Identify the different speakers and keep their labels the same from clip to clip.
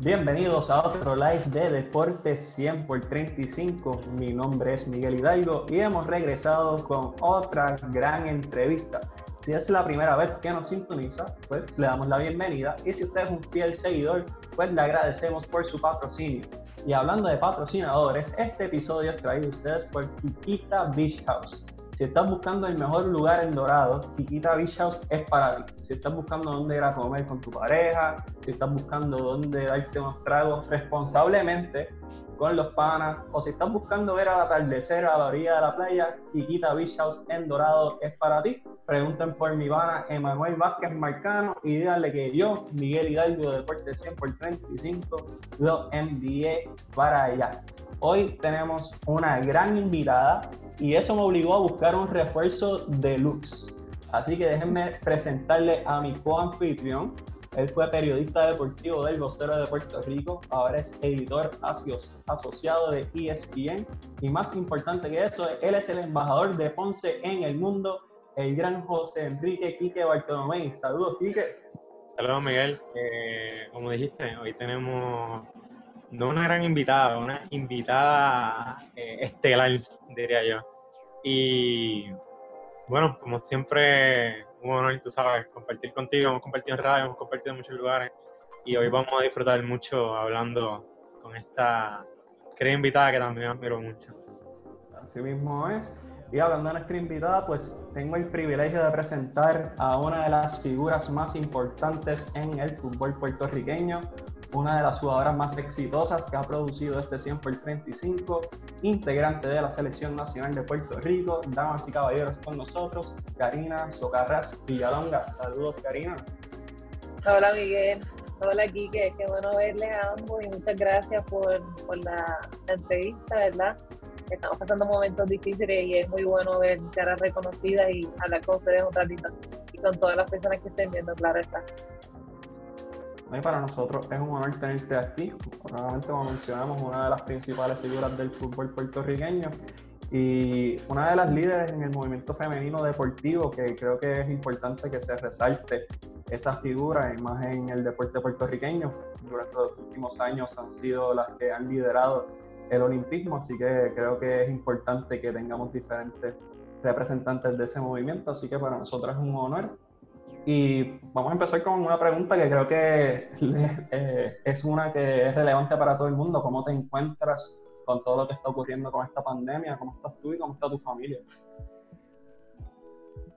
Speaker 1: Bienvenidos a otro live de Deportes 100 por 35. Mi nombre es Miguel Hidalgo y hemos regresado con otra gran entrevista. Si es la primera vez que nos sintoniza, pues le damos la bienvenida y si usted es un fiel seguidor, pues le agradecemos por su patrocinio. Y hablando de patrocinadores, este episodio es traído a ustedes por Kikita Beach House si estás buscando el mejor lugar en Dorado, Kikita Beach es para ti. Si estás buscando dónde ir a comer con tu pareja, si estás buscando dónde darte unos tragos responsablemente con los panas, o si estás buscando ver al atardecer a la orilla de la playa, Kikita Beach House en Dorado es para ti. Pregunten por mi pana Emanuel Vázquez Marcano y díganle que yo, Miguel Hidalgo de Deportes 100 por 35, lo envié para allá. Hoy tenemos una gran invitada y eso me obligó a buscar un refuerzo deluxe. Así que déjenme presentarle a mi co-anfitrión. Él fue periodista deportivo del Vocero de Puerto Rico, ahora es editor asociado de ESPN y más importante que eso, él es el embajador de Ponce en el mundo, el gran José Enrique Quique Bartolomé. Saludos, Quique.
Speaker 2: Saludos, Miguel. Eh, como dijiste, hoy tenemos no una gran invitada, una invitada eh, estelar, diría yo. Y bueno, como siempre, un honor, tú sabes, compartir contigo, hemos compartido en radio, hemos compartido en muchos lugares y hoy vamos a disfrutar mucho hablando con esta querida invitada que también admiro mucho.
Speaker 1: Así mismo es. Y hablando de nuestra invitada, pues tengo el privilegio de presentar a una de las figuras más importantes en el fútbol puertorriqueño, una de las jugadoras más exitosas que ha producido este 100 por 35, integrante de la Selección Nacional de Puerto Rico, damas y caballeros con nosotros, Karina Socarras Villalonga. Saludos, Karina.
Speaker 3: Hola, Miguel. Hola, Kike. Qué bueno verles a ambos y muchas gracias por, por la, entrevista, ¿verdad? Estamos pasando momentos difíciles y es muy bueno ver caras reconocidas y hablar con ustedes un ratito y con todas las personas que estén viendo, claro está
Speaker 1: para nosotros es un honor tenerte aquí. Nuevamente, como mencionamos, una de las principales figuras del fútbol puertorriqueño y una de las líderes en el movimiento femenino deportivo, que creo que es importante que se resalte esa figura, y más en el deporte puertorriqueño. Durante los últimos años han sido las que han liderado el olimpismo, así que creo que es importante que tengamos diferentes representantes de ese movimiento, así que para nosotros es un honor y vamos a empezar con una pregunta que creo que eh, es una que es relevante para todo el mundo. ¿Cómo te encuentras con todo lo que está ocurriendo con esta pandemia? ¿Cómo estás tú y cómo está tu familia?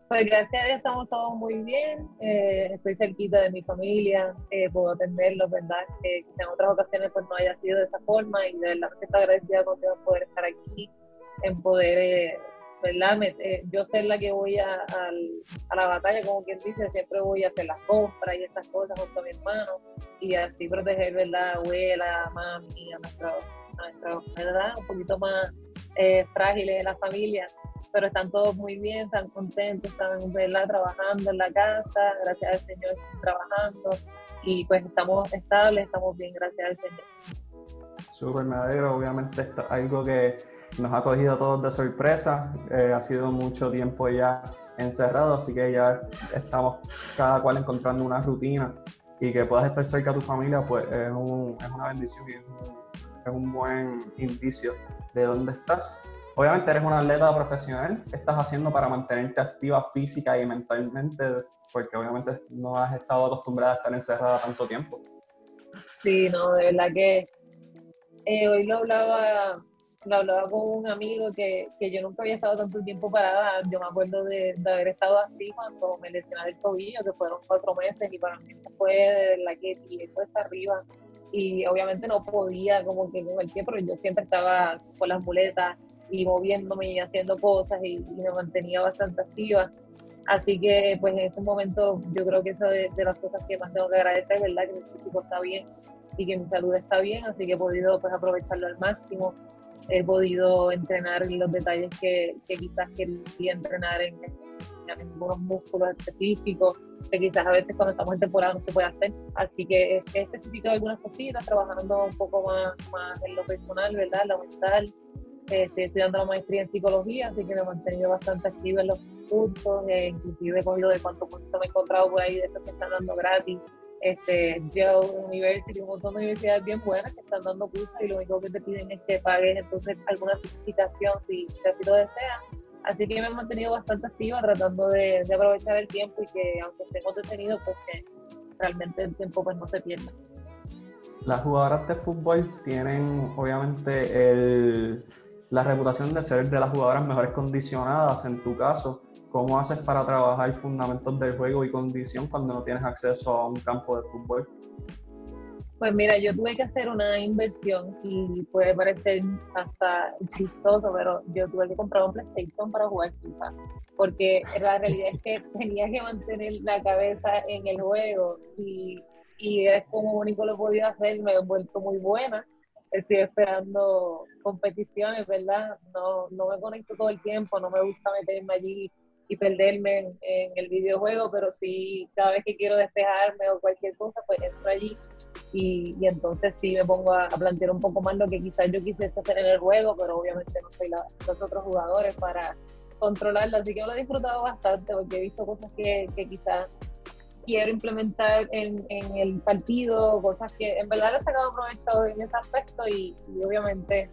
Speaker 3: Pues gracias a Dios estamos todos muy bien. Eh, estoy cerquita de mi familia, eh, puedo atenderlos, ¿verdad? Que en otras ocasiones pues no haya sido de esa forma y de verdad que estoy agradecida con Dios poder estar aquí, en poder ¿verdad? Eh, yo ser la que voy a, la batalla, como quien dice, siempre voy a hacer las compras y estas cosas junto a mi hermano y así proteger, ¿verdad? Abuela, mami, a nuestra, ¿verdad? Un poquito más eh, frágiles de la familia, pero están todos muy bien, están contentos, están, ¿verdad? Trabajando en la casa, gracias al Señor están trabajando y pues estamos estables, estamos bien, gracias al Señor.
Speaker 1: Súper, me alegro, obviamente esto algo que nos ha cogido a todos de sorpresa. Eh, ha sido mucho tiempo ya encerrado, así que ya estamos cada cual encontrando una rutina y que puedas estar cerca de tu familia, pues es, un, es una bendición y es un, buen indicio de dónde estás. Obviamente eres una atleta profesional, ¿qué estás haciendo para mantenerte activa física y mentalmente? Porque obviamente no has estado acostumbrada a estar encerrada tanto tiempo.
Speaker 3: Sí, no, de verdad que eh, hoy lo hablaba lo hablaba con un amigo que, que, yo nunca había estado tanto tiempo parada. Yo me acuerdo de, de, haber estado así cuando me lesioné el tobillo, que fueron cuatro meses, y para mí fue la que tiré cuesta arriba. Y obviamente no podía como que con el yo siempre estaba con las muletas y moviéndome y haciendo cosas y, me mantenía bastante activa. Así que pues en este momento yo creo que eso es de, las cosas que más tengo que agradecer, ¿verdad? Que mi físico está bien y que mi salud está bien, así que he podido pues aprovecharlo al máximo he podido entrenar los detalles que, que quizás quería entrenar en, en, algunos músculos específicos, que quizás a veces cuando estamos en temporada no se puede hacer. Así que he especificado algunas cositas, trabajando un poco más, más en lo personal, ¿verdad? Lo mental. estoy estudiando la maestría en psicología, así que me he mantenido bastante activa en los cursos, eh, inclusive he cogido de cuánto curso me he encontrado por ahí de estos que están dando gratis este, Joe University, un montón de universidades bien buenas que están dando cursos y lo único que te piden es que pagues entonces alguna certificación si, así lo deseas. Así que me he mantenido bastante activa tratando de, aprovechar el tiempo y que aunque estemos detenidos, pues que realmente el tiempo pues no se pierda.
Speaker 1: Las jugadoras de fútbol tienen obviamente el, la reputación de ser de las jugadoras mejores condicionadas en tu caso ¿Cómo haces para trabajar fundamentos del juego y condición cuando no tienes acceso a un campo de fútbol?
Speaker 3: Pues mira, yo tuve que hacer una inversión y puede parecer hasta chistoso, pero yo tuve que comprar un PlayStation para jugar FIFA, porque la realidad es que tenía que mantener la cabeza en el juego y, y es como único lo podía hacer, me he vuelto muy buena. Estoy esperando competiciones, ¿verdad? No, no me conecto todo el tiempo, no me gusta meterme allí y perderme en, el videojuego, pero sí, cada vez que quiero despejarme o cualquier cosa, pues entro allí. Y, entonces sí me pongo a, plantear un poco más lo que quizás yo quisiese hacer en el juego, pero obviamente no soy los otros jugadores para controlarlo, así que lo he disfrutado bastante porque he visto cosas que, quizás quiero implementar en, el partido, cosas que en verdad he sacado provecho en ese aspecto y obviamente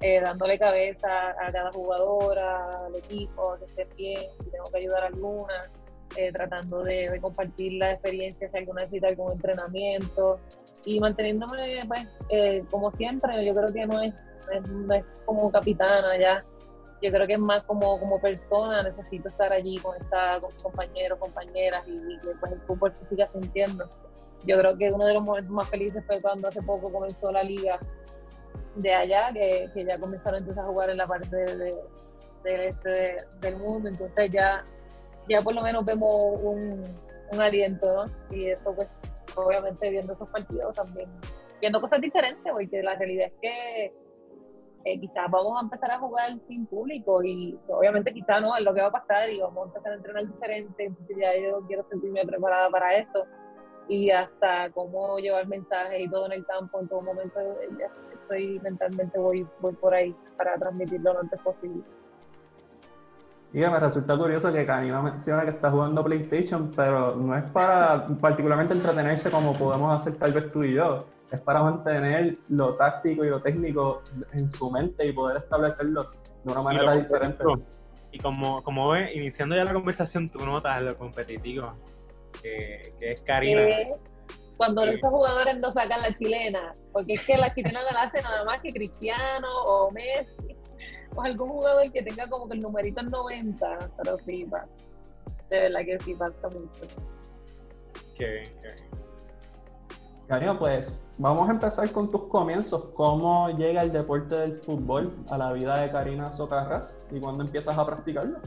Speaker 3: eh, dándole cabeza a cada jugadora, al equipo, que esté bien, si tengo que ayudar a alguna, eh, tratando de, compartir la experiencia si alguna necesita algún entrenamiento y manteniéndome, pues, eh, como siempre, yo creo que no es, no es, como capitana ya, yo creo que es más como, como persona, necesito estar allí con, esta, con compañeros, compañeras y, que pues, el fútbol se siga sintiendo. Yo creo que uno de los momentos más felices fue cuando hace poco comenzó la liga de allá, que, que, ya comenzaron entonces a jugar en la parte de, este del mundo, entonces ya, ya por lo menos vemos un, un aliento, ¿no? Y eso pues obviamente viendo esos partidos también, viendo cosas diferentes, porque la realidad es que eh, quizás vamos a empezar a jugar sin público y obviamente quizás no es lo que va a pasar y vamos a empezar a entrenar diferente, entonces ya yo quiero sentirme preparada para eso y hasta cómo llevar mensajes y todo en el campo en todo momento ya estoy mentalmente voy, voy por ahí para transmitirlo lo antes posible.
Speaker 1: Y me resulta curioso que Karina menciona que está jugando PlayStation, pero no es para particularmente entretenerse como podemos hacer tal vez tú y yo. Es para mantener lo táctico y lo técnico en su mente y poder establecerlo de una manera diferente.
Speaker 2: Y como, como ves, iniciando ya la conversación, tú notas lo competitivo que, que es Karina
Speaker 3: cuando esos jugadores no sacan la chilena, porque es que la chilena no la hace nada más que Cristiano o Messi, o algún jugador que tenga como que el numerito en 90, pero sí, va. de verdad que sí pasa mucho.
Speaker 2: Qué bien, qué
Speaker 1: Karina, pues vamos a empezar con tus comienzos. ¿Cómo llega el deporte del fútbol a la vida de Karina Socarras y cuándo empiezas a practicarlo?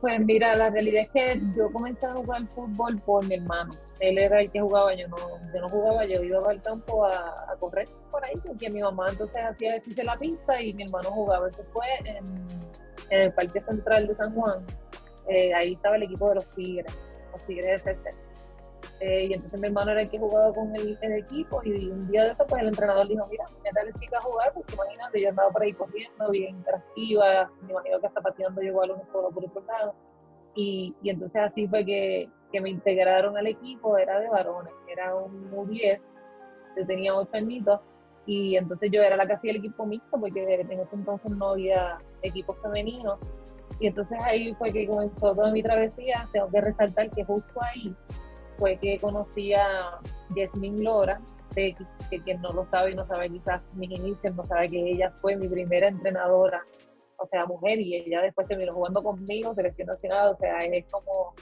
Speaker 3: Pues mira, la realidad es que yo comencé a jugar fútbol por mi hermano. Él era el que jugaba, yo no, yo no jugaba, yo iba al campo a, correr por ahí, porque mi mamá entonces hacía ejercicio en la pista y mi hermano jugaba. Eso fue en, el Parque Central de San Juan. Eh, ahí estaba el equipo de los Tigres, los Tigres CC. Eh, y entonces mi hermano era el que jugaba con el, equipo y un día de eso pues el entrenador dijo, mira, dale chica a jugar, porque imagínate, yo andaba por ahí corriendo, bien interactiva, me imagino que hasta pateando yo igual uno solo por otro lado. Y, y entonces así fue que, que, me integraron al equipo, era de varones, era un U10, yo tenía ocho añitos, y entonces yo era la que hacía el equipo mixto, porque en ese entonces no había equipos femeninos. Y entonces ahí fue que comenzó toda mi travesía. Tengo que resaltar que justo ahí fue que conocí a Jasmine Lora, que, quien no lo sabe y no sabe quizás mis inicios, no sabe que ella fue mi primera entrenadora, o sea, mujer, y ella después terminó jugando conmigo, selección nacional, o sea, es como,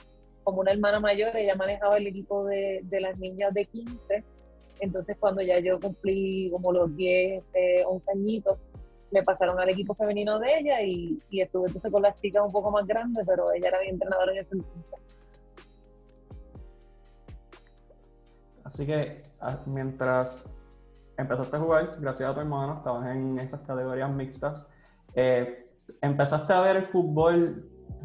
Speaker 3: como una hermana mayor, ella manejaba el equipo de, de las niñas de 15, entonces cuando ya yo cumplí como los 10, 11 añitos, me pasaron al equipo femenino de ella y, y estuve entonces con las chicas un poco más grandes, pero ella era mi entrenadora en ese entonces.
Speaker 1: Así que ah, mientras empezaste a jugar, gracias a tu hermano, estabas en esas categorías mixtas, eh, empezaste a ver el fútbol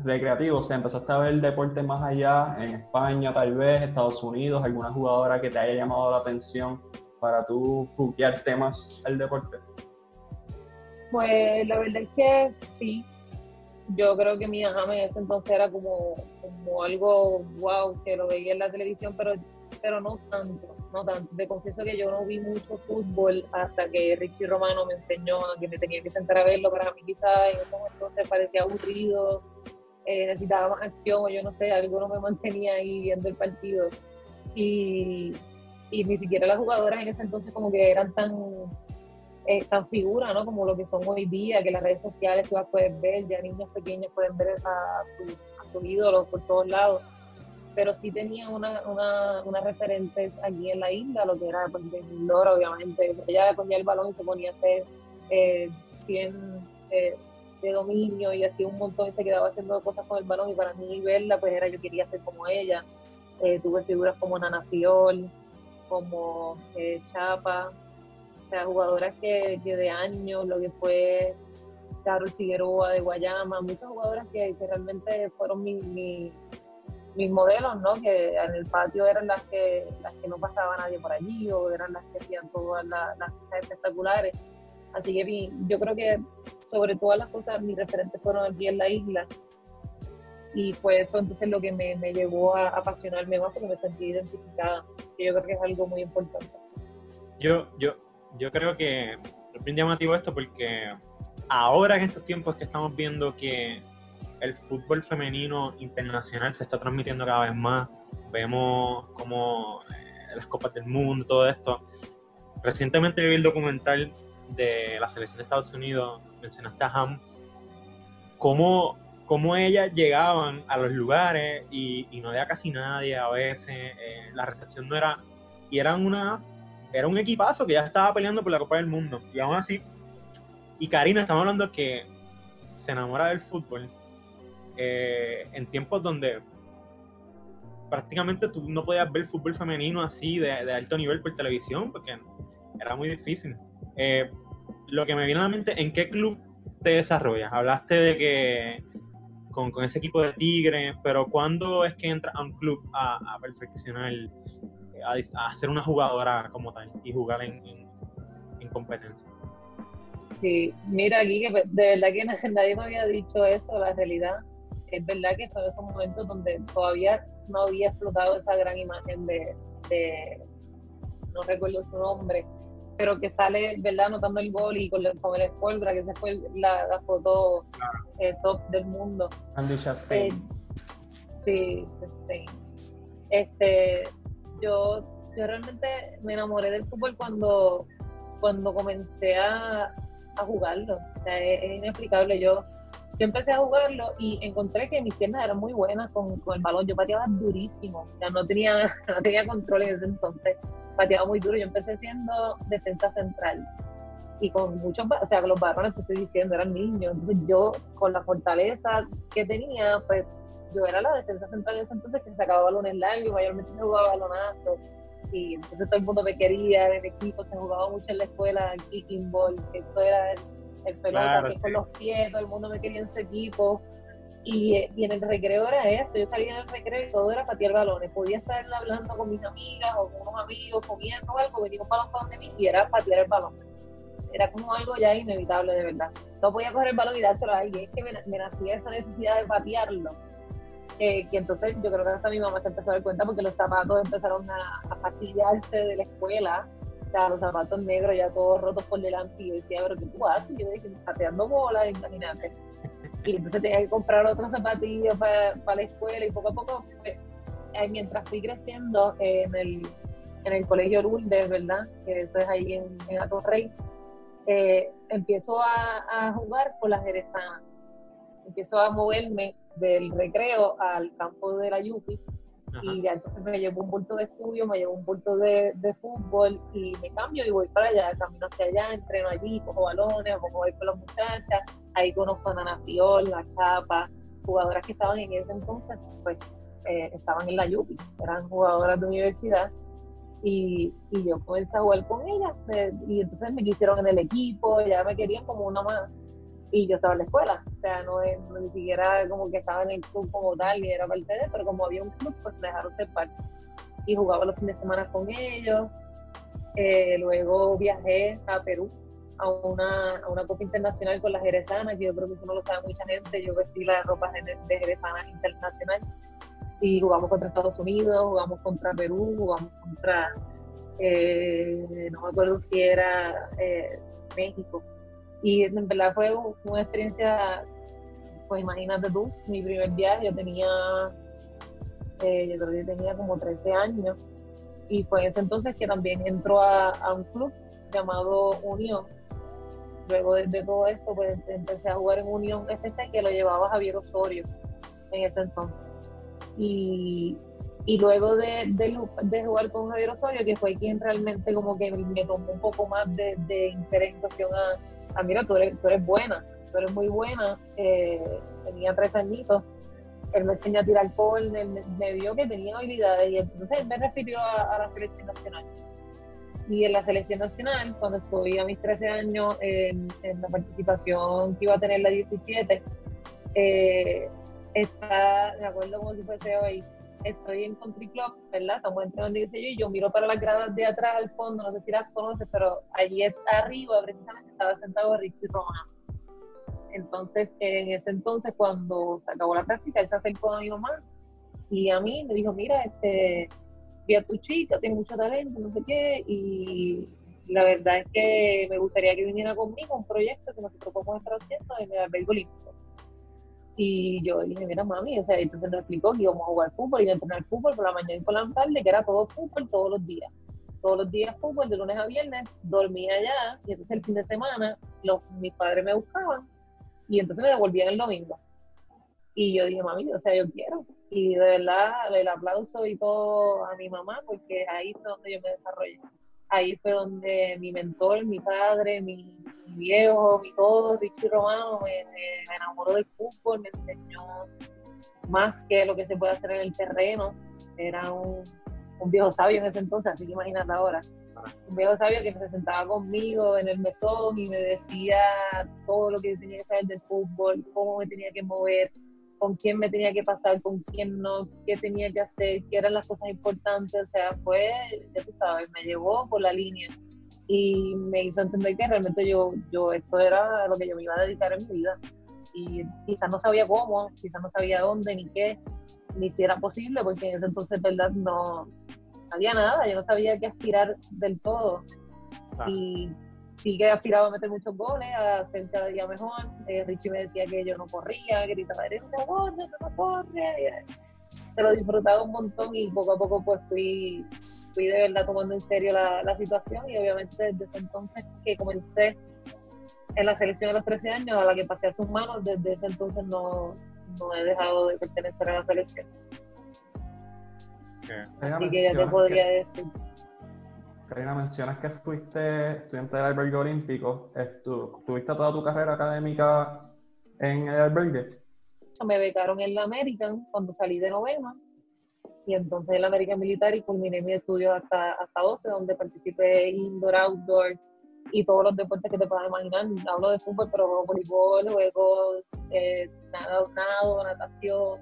Speaker 1: recreativo, o sea, empezaste a ver el deporte más allá, en España tal vez, Estados Unidos, alguna jugadora que te haya llamado la atención para tú buquear temas el deporte.
Speaker 3: Pues la verdad es que sí, yo creo que mi ajame en ese entonces era como, como algo wow, que lo veía en la televisión, pero, pero no tanto, no tanto. Te confieso que yo no vi mucho fútbol hasta que Richie Romano me enseñó a que me tenía que sentar a verlo. Para mí quizás en esos entonces parecía aburrido, eh, necesitaba más acción o yo no sé, algo no me mantenía ahí viendo el partido. Y, ni siquiera las jugadoras en ese entonces como que eran tan eh, tan figuras, ¿no? Como lo que son hoy día, que las redes sociales tú las puedes ver, ya niños pequeños pueden ver a, su, ídolo por todos lados. Pero sí tenía una, una, una referentes aquí en la isla, lo que era pues, de Lora, obviamente. Ella cogía el balón y se ponía a hacer eh, 100 eh, de dominio y hacía un montón y se quedaba haciendo cosas con el balón. Y para mí verla, pues era yo quería ser como ella. Eh, tuve figuras como Nana Fiol, como eh, Chapa, o sea, jugadoras que, que de años, lo que fue Carol Figueroa de Guayama, muchas jugadoras que, que realmente fueron mis modelos, ¿no? Que en el patio eran las que, las que no pasaba nadie por allí o eran las que hacían todas las, cosas espectaculares. Así que yo creo que sobre todas las cosas mis referentes fueron aquí en la isla y fue eso entonces lo que me, me llevó a apasionarme más porque me sentí identificada, que yo creo que es algo muy importante.
Speaker 4: Yo, yo, yo creo que es bien llamativo esto porque ahora en estos tiempos que estamos viendo que el fútbol femenino internacional se está transmitiendo cada vez más, vemos como eh, las copas del mundo, todo esto. Recientemente vi el documental de la selección de Estados Unidos, mencionaste a Ham, cómo, cómo ellas llegaban a los lugares y, no había casi nadie a veces, eh, la recepción no era, y eran una era un equipazo que ya estaba peleando por la Copa del Mundo. Y aún así, y Karina, estamos hablando que se enamora del fútbol eh, en tiempos donde prácticamente tú no podías ver fútbol femenino así de, alto nivel por televisión porque era muy difícil. Eh, lo que me viene a la mente, ¿en qué club te desarrollas? Hablaste de que con, ese equipo de Tigre, pero ¿cuándo es que entras a un club a, a perfeccionar a, ser una jugadora como tal y jugar en, en, competencia.
Speaker 3: Sí, mira aquí que de verdad que nadie me había dicho eso, la realidad es verdad que fue esos momentos donde todavía no había explotado esa gran imagen de, no recuerdo su nombre, pero que sale, ¿verdad? Anotando el gol y con, con el Spolbra, que esa fue la, foto eh, top del mundo.
Speaker 1: Andy Chastain.
Speaker 3: Eh, sí, Este, yo, yo realmente me enamoré del fútbol cuando, cuando comencé a, a jugarlo. O sea, es, inexplicable. Yo, yo empecé a jugarlo y encontré que mis piernas eran muy buenas con, con el balón. Yo pateaba durísimo. Sea, no tenía, no tenía control en ese entonces. Pateaba muy duro. Yo empecé siendo defensa central. Y con muchos, o sea, los varones que estoy diciendo eran niños. Entonces yo, con la fortaleza que tenía, pues yo era la defensa central de ese entonces que sacaba balones largos, mayormente se jugaba balonazos. Y entonces todo el mundo me quería en el equipo, se jugaba mucho en la escuela, kicking ball, que esto era el, pelota, que con los pies, todo el mundo me quería en su equipo. Y, y, en el recreo era eso, yo salía en el recreo y todo era patear balones. Podía estar hablando con mis amigas o con unos amigos, comiendo algo, venía un balón para de mí y era patear el balón. Era como algo ya inevitable, de verdad. No podía coger el balón y dárselo a alguien, es que me, me nacía esa necesidad de patearlo que entonces yo creo que hasta mi mamá se empezó a dar cuenta porque los zapatos empezaron a, a fastidiarse de la escuela, sea, los zapatos negros ya todos rotos por delante, y yo decía, pero ¿qué tú haces? Yo dije, pateando bolas, imagínate. Y entonces tenía que comprar otros zapatillos para, la escuela, y poco a poco, pues, mientras fui creciendo en, el, en el colegio Lourdes, ¿verdad? Que eso es ahí en, en Atorrey, eh, empiezo a, a jugar por las jerezanas empiezo a moverme del recreo al campo de la Yupi y ya entonces me llevo un bulto de estudio, me llevo un bulto de, de, fútbol y me cambio y voy para allá, camino hacia allá, entreno allí, cojo balones, o voy con las muchachas, ahí conozco a Nana Fiol, la Chapa, jugadoras que estaban en ese entonces, pues eh, estaban en la Yupi, eran jugadoras de universidad y, y, yo comencé a jugar con ellas eh, y entonces me quisieron en el equipo, ya me querían como una más y yo estaba en la escuela, o sea, no, ni siquiera como que estaba en el club como tal, ni era parte de, pero como había un club, pues me dejaron ser parte. Y jugaba los fines de semana con ellos. Eh, luego viajé a Perú a una, a una Copa Internacional con las Jerezanas, que yo creo que eso no lo sabe mucha gente, yo vestí las ropas de, de Jerezanas Internacional. y jugamos contra Estados Unidos, jugamos contra Perú, jugamos contra, eh, no me acuerdo si era eh, México. Y en verdad fue una experiencia, pues imagínate tú, mi primer viaje, yo tenía, eh, yo creo que tenía como 13 años, y fue en ese entonces que también entró a, un club llamado Unión. Luego de, todo esto, pues empecé a jugar en Unión FC, que lo llevaba Javier Osorio en ese entonces. Y, y luego de, de, jugar con Javier Osorio, que fue quien realmente como que me tomó un poco más de, de interés en cuestión a, mira, tú eres, tú eres buena, tú eres muy buena, eh, tenía tres añitos, él me enseñó a tirar el él me, vio que tenía habilidades y entonces él me refirió a, la selección nacional. Y en la selección nacional, cuando estuve a mis 13 años en, en la participación que iba a tener la 17, eh, está, me acuerdo como si fuese hoy, estoy en Country Club, ¿verdad? Estamos entrando en yo, y yo miro para las gradas de atrás al fondo, no sé si las conoces, pero allí arriba precisamente estaba sentado Richie Romano. Entonces, en ese entonces, cuando se acabó la práctica, él se acercó a mi mamá y a mí me dijo, mira, este, vi a tu chica, tiene mucho talento, no sé qué, y la verdad es que me gustaría que viniera conmigo un proyecto que nosotros podemos estar haciendo en el albergue olímpico. Y yo dije, mira, mami, o sea, entonces nos explicó que íbamos a jugar fútbol, iba a entrenar fútbol por la mañana y por la tarde, que era todo fútbol todos los días. Todos los días fútbol, de lunes a viernes, dormía allá, y entonces el fin de semana los, mis padres me buscaban, y entonces me devolvían el domingo. Y yo dije, mami, o sea, yo quiero. Y de verdad, el aplauso y todo a mi mamá, porque ahí fue donde yo me desarrollé. Ahí fue donde mi mentor, mi padre, mi, viejo, mi todo, Richie Romano, me, enamoró del fútbol, me enseñó más que lo que se puede hacer en el terreno. Era un, un viejo sabio en ese entonces, así que imagínate ahora. Un viejo sabio que se sentaba conmigo en el mesón y me decía todo lo que yo tenía que saber del fútbol, cómo me tenía que mover, con quién me tenía que pasar, con quién no, qué tenía que hacer, qué eran las cosas importantes. O sea, fue, ya tú sabes, me llevó por la línea y me hizo entender que realmente yo, yo esto era lo que yo me iba a dedicar en mi vida. Y quizás no sabía cómo, quizás no sabía dónde ni qué, ni si era posible, porque en ese entonces, ¿verdad? No había nada, yo no sabía qué aspirar del todo. Y sí que aspiraba a meter muchos goles, a ser cada día mejor. Eh, Richie me decía que yo no corría, que gritaba, eres una gorda, no corre. Se lo disfrutaba un montón y poco a poco pues fui fui de verdad tomando en serio la, la situación y obviamente desde ese entonces que comencé en la selección de los 13 años a la que pasé a sus manos, desde ese entonces no, no he dejado de pertenecer a la selección. Así que ya te podría decir.
Speaker 1: Karina, mencionas que fuiste estudiante del albergue olímpico. ¿Tuviste toda tu carrera académica en el albergue?
Speaker 3: Me becaron en la American cuando salí de novena y entonces en la American Military culminé mi estudio hasta, hasta 12, donde participé indoor, outdoor y todos los deportes que te puedas imaginar. Hablo de fútbol, pero juego voleibol, juego eh, nado, nado, natación,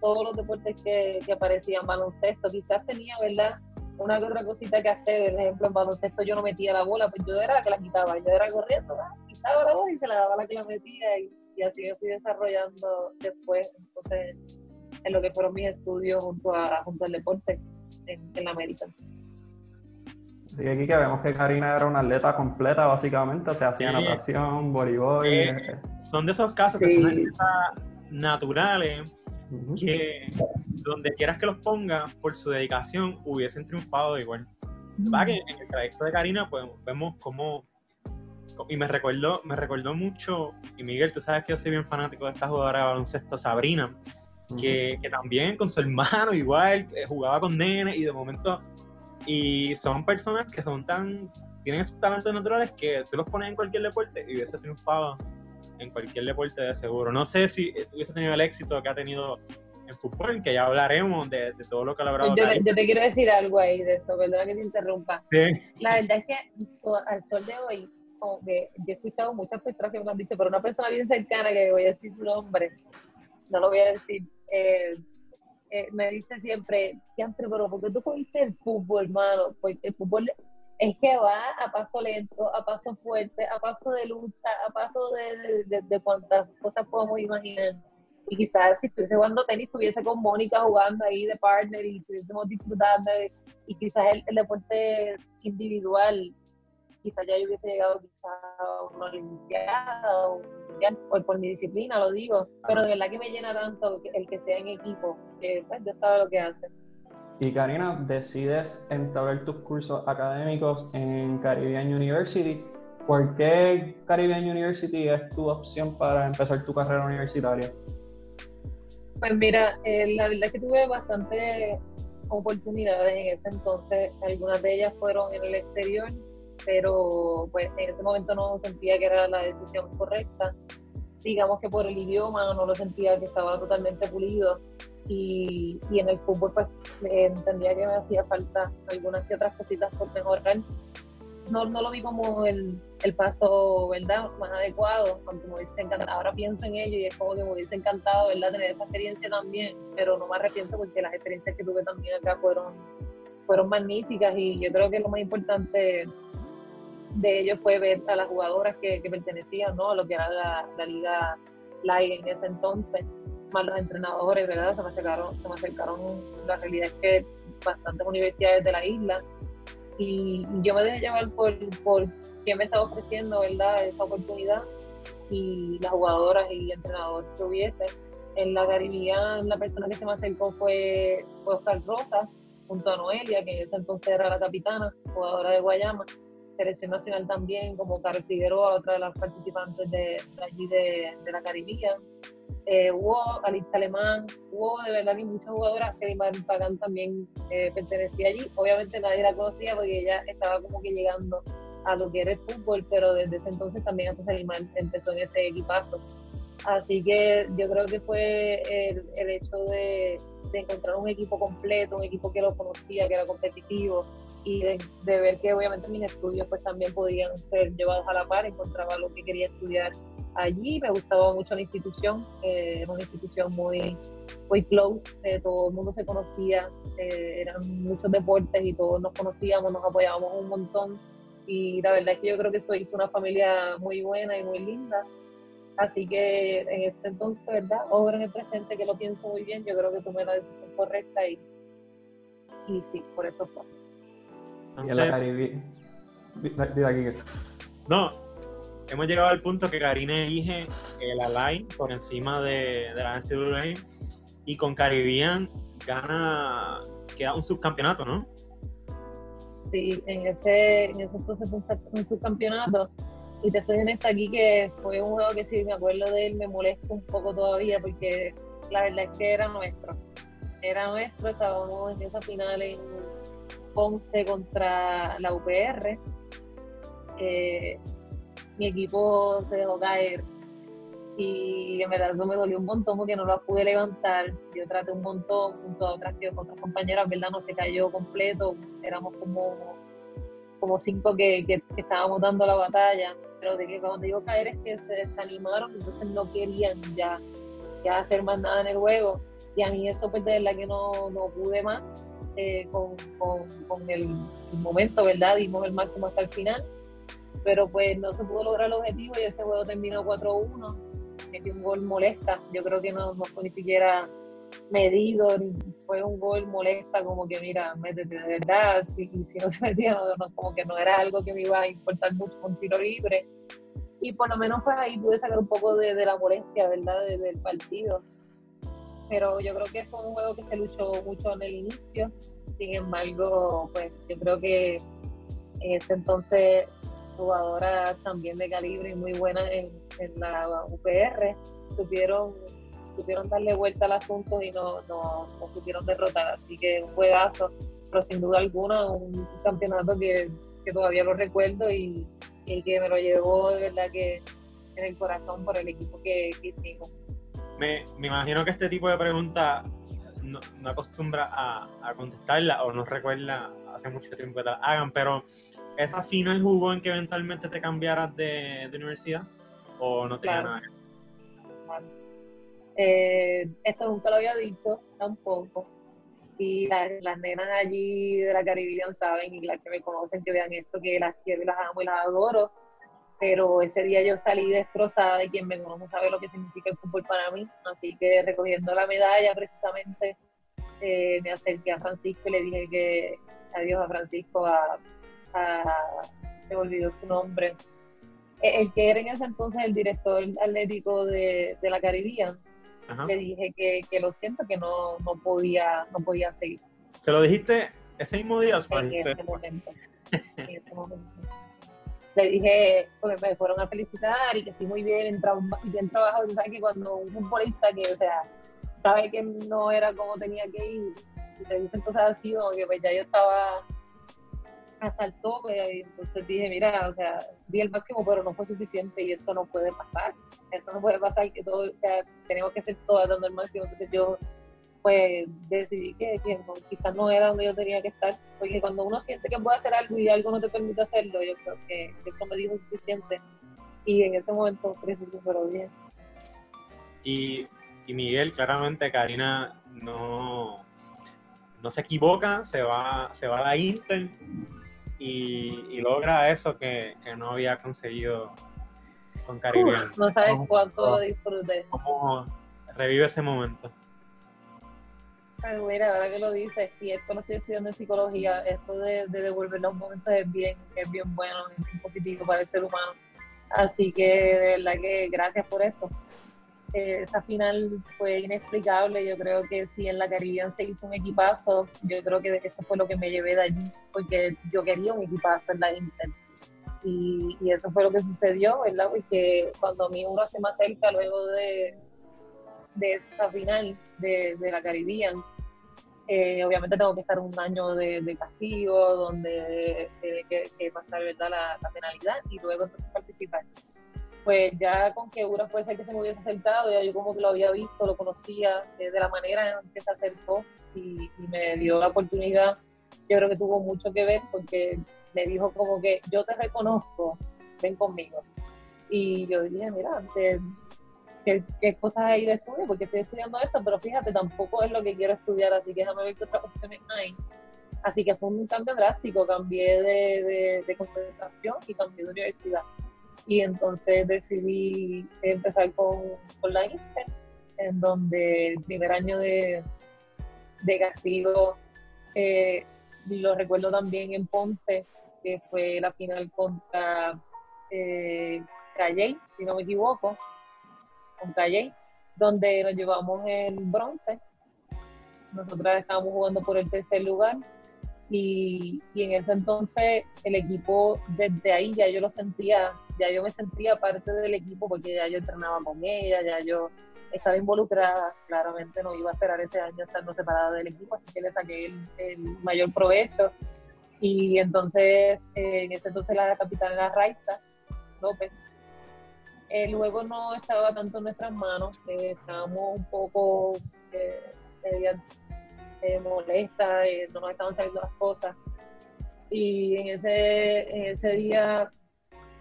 Speaker 3: todos los deportes que, que, aparecían, baloncesto. Quizás tenía, ¿verdad? Una que otra cosita que hacer. Por ejemplo, en baloncesto yo no metía la bola, pues yo era la que la quitaba. Yo era corriendo, quitaba la bola y se la daba la que la metía. Y, y así me fui desarrollando después. Entonces, en lo que fueron mis estudios junto, a, junto al deporte en, en la América.
Speaker 1: Así aquí que vemos que Karina era una atleta completa, básicamente, o sea, hacía natación, voleibol.
Speaker 2: Eh, son de esos casos que son atletas naturales que donde quieras que los pongas, por su dedicación, hubiesen triunfado igual. que en el trayecto de Karina, pues vemos cómo y me recordó, me recordó mucho, y Miguel, tú sabes que yo soy bien fanático de esta jugadora de baloncesto, Sabrina, que, también con su hermano igual eh, jugaba con nene y de momento y son personas que son tan tienen esos talentos naturales que tú los pones en cualquier deporte y hubiese triunfado en cualquier deporte de seguro. No sé si hubiese tenido el éxito que ha tenido en fútbol, que ya hablaremos de, todo lo que ha logrado.
Speaker 3: Yo, yo, te quiero decir algo ahí de eso, perdona que te interrumpa. La verdad es que al sol de hoy, como que yo he escuchado muchas personas que me han dicho, pero una persona bien cercana que voy a decir su nombre, no lo voy a decir, eh, eh, me dice siempre, siempre, pero ¿por qué tú cogiste el fútbol, hermano? Porque el fútbol es que va a paso lento, a paso fuerte, a paso de lucha, a paso de, de, cuantas cosas podemos imaginar. y quizás si estuviese jugando tenis estuviese con Mónica jugando ahí de partner y estuviésemos disfrutando y quizás el, deporte individual quizás ya yo hubiese llegado quizás a una olimpiada o por, por mi disciplina lo digo, pero de verdad que me llena tanto el que sea en equipo, que pues yo sabe lo que hace.
Speaker 1: Y Karina, decides entrar tus cursos académicos en Caribbean University. ¿Por qué Caribbean University es tu opción para empezar tu carrera universitaria?
Speaker 3: Pues mira, eh, la verdad es que tuve bastantes oportunidades en ese entonces. Algunas de ellas fueron en el exterior, pero pues en ese momento no sentía que era la decisión correcta. Digamos que por el idioma no lo sentía que estaba totalmente pulido y, y en el fútbol pues entendía que me hacía falta algunas que otras cositas por mejorar no, no lo vi como el, el, paso, ¿verdad?, más adecuado, aunque me hubiese encantado. Ahora pienso en ello y es como que me hubiese encantado, ¿verdad?, tener esa experiencia también, pero no me arrepiento porque las experiencias que tuve también acá fueron, fueron magníficas y yo creo que lo más importante de ello fue ver a las jugadoras que, que pertenecían, ¿no?, a lo que era la, la Liga Live en ese entonces, más los entrenadores, ¿verdad?, se me acercaron, se me acercaron, la realidad es que bastantes universidades de la isla y yo me dejé llevar por, por quien me estaba ofreciendo, ¿verdad?, esa oportunidad y las jugadoras y entrenadores que hubiese. En la Caribbean, la persona que se me acercó fue, Oscar Rosa, junto a Noelia, que en ese entonces era la capitana, jugadora de Guayama. Selección nacional también, como Carlos Figueroa, otra de las participantes de, allí de, de la Caribbean eh, hubo Alice Alemán, hubo de verdad que muchas jugadoras, que Pagan también eh, pertenecía allí. Obviamente nadie la conocía porque ella estaba como que llegando a lo que era el fútbol, pero desde ese entonces también antes Alemán empezó en ese equipazo. Así que yo creo que fue el, el hecho de, de, encontrar un equipo completo, un equipo que lo conocía, que era competitivo y de, de ver que obviamente mis estudios pues también podían ser llevados a la par, encontraba lo que quería estudiar allí, me gustaba mucho la institución, eh, era una institución muy, muy close, eh, todo el mundo se conocía, eh, eran muchos deportes y todos nos conocíamos, nos apoyábamos un montón y la verdad es que yo creo que eso hizo una familia muy buena y muy linda. Así que en este entonces, ¿verdad? Ahora en el presente que lo pienso muy bien, yo creo que tomé la decisión correcta y, y sí, por eso fue.
Speaker 1: Y en la Caribe.
Speaker 2: No, hemos llegado al punto que Karine elige el line por encima de, de la NCAA y con Caribbean gana, queda un subcampeonato, ¿no?
Speaker 3: Sí, en ese, en ese entonces fue un subcampeonato. Y te soy honesta aquí que fue un juego que si me acuerdo de él me molesta un poco todavía porque la verdad es que era nuestro. Era nuestro, estábamos en esa final en Ponce contra la UPR. Mi equipo se dejó caer y en verdad eso me dolió un montón porque no la pude levantar. Yo traté un montón junto a otras, otras compañeras, ¿verdad? No se cayó completo, éramos como, como cinco que, que, estábamos dando la batalla, pero de que cuando digo caer es que se desanimaron, entonces no querían ya, ya hacer más nada en el juego. Y a mí eso pues de verdad que no, no pude más eh, con, con, con el, momento, ¿verdad? Dimos el máximo hasta el final pero pues no se pudo lograr el objetivo y ese juego terminó 4-1. Metió un gol molesta, yo creo que no, no fue ni siquiera medido, fue un gol molesta, como que mira, métete de verdad, si, si no se metía, no, como que no era algo que me iba a importar mucho con tiro libre. Y por lo menos pues ahí pude sacar un poco de, de la molestia, ¿verdad?, del partido. Pero yo creo que fue un juego que se luchó mucho en el inicio, sin embargo, pues yo creo que en ese entonces jugadoras también de calibre y muy buenas en, la UPR, supieron, supieron darle vuelta al asunto y no, no, no supieron derrotar. Así que un juegazo, pero sin duda alguna un campeonato que, que todavía lo recuerdo y, y, que me lo llevó de verdad que en el corazón por el equipo que, hicimos.
Speaker 2: Me, me, imagino que este tipo de preguntas no, no acostumbra a, a, contestarla o no recuerda hace mucho tiempo que la hagan, pero ¿esa final jugó en que eventualmente te cambiaras de, universidad? ¿O no tenía nada?
Speaker 3: Eh, esto nunca lo había dicho tampoco. Y las, nenas allí de la Caribbean saben, y las que me conocen, que vean esto, que las quiero y las amo y las adoro. Pero ese día yo salí destrozada y quien me conoce sabe lo que significa el fútbol para mí, así que recogiendo la medalla precisamente eh, me acerqué a Francisco y le dije que adiós a Francisco, a, a me olvidó su nombre, e, el que era en ese entonces el director atlético de, de la Caribbean, le dije que, que, lo siento, que no, no, podía, no podía seguir.
Speaker 2: ¿Se lo dijiste ese mismo día?
Speaker 3: En ese momento. en ese momento le dije, porque me fueron a felicitar y que sí, muy bien, bien trabajado. Tú sabes que cuando un futbolista que, o sea, sabe que no era como tenía que ir, y te dicen cosas así, como que pues ya yo estaba hasta el tope, y entonces dije, mira, o sea, di el máximo, pero no fue suficiente y eso no puede pasar. Eso no puede pasar, que todo, o sea, tenemos que ser todas dando el máximo. Entonces yo pues decidí que, quizás no era donde yo tenía que estar, porque cuando uno siente que puede hacer algo y algo no te permite hacerlo, yo creo que eso me dijo suficiente y en ese momento crecí que se lo bien.
Speaker 2: Y, y Miguel, claramente Karina no, no se equivoca, se va, se va a la Inter y, logra eso que, no había conseguido con Caribbean.
Speaker 3: no sabes cuánto disfruté.
Speaker 2: ¿Cómo revive ese momento?
Speaker 3: Mira, ahora que lo dices, y esto lo estoy estudiando en psicología, esto de, devolver los momentos es bien, es bien bueno, es bien positivo para el ser humano. Así que de verdad que gracias por eso. Eh, esa final fue inexplicable. Yo creo que si en la Caribbean se hizo un equipazo, yo creo que eso fue lo que me llevé de allí, porque yo quería un equipazo en la Inter. Y, y eso fue lo que sucedió, ¿verdad? Porque cuando a mí uno hace más cerca luego de, de esa final de, de la Caribbean, eh, obviamente tengo que estar un año de, castigo, donde tiene que, pasar ¿verdad? La, penalidad y luego entonces participar. Pues ya con que Ura puede ser que se me hubiese acercado, ya yo como que lo había visto, lo conocía eh, de la manera en que se acercó y, me dio la oportunidad. Yo creo que tuvo mucho que ver porque me dijo como que yo te reconozco, ven conmigo. Y yo dije, mira, te, qué, cosas hay de estudio, porque estoy estudiando esto, pero fíjate, tampoco es lo que quiero estudiar, así que déjame ver qué otras opciones hay. Así que fue un cambio drástico, cambié de, de, concentración y cambié de universidad. Y entonces decidí empezar con, con la Inter, en donde el primer año de, de castigo eh, lo recuerdo también en Ponce, que fue la final contra eh, Calle, si no me equivoco con Calle, donde nos llevamos el bronce. Nosotras estábamos jugando por el tercer lugar y, y, en ese entonces el equipo, desde ahí ya yo lo sentía, ya yo me sentía parte del equipo porque ya yo entrenaba con ella, ya yo estaba involucrada, claramente no iba a esperar ese año estando separada del equipo, así que le saqué el, mayor provecho. Y entonces, eh, en ese entonces la capitana era Raiza López, eh, luego no estaba tanto en nuestras manos, eh, estábamos un poco eh, eh molestas, no nos estaban saliendo las cosas. Y en ese, ese día,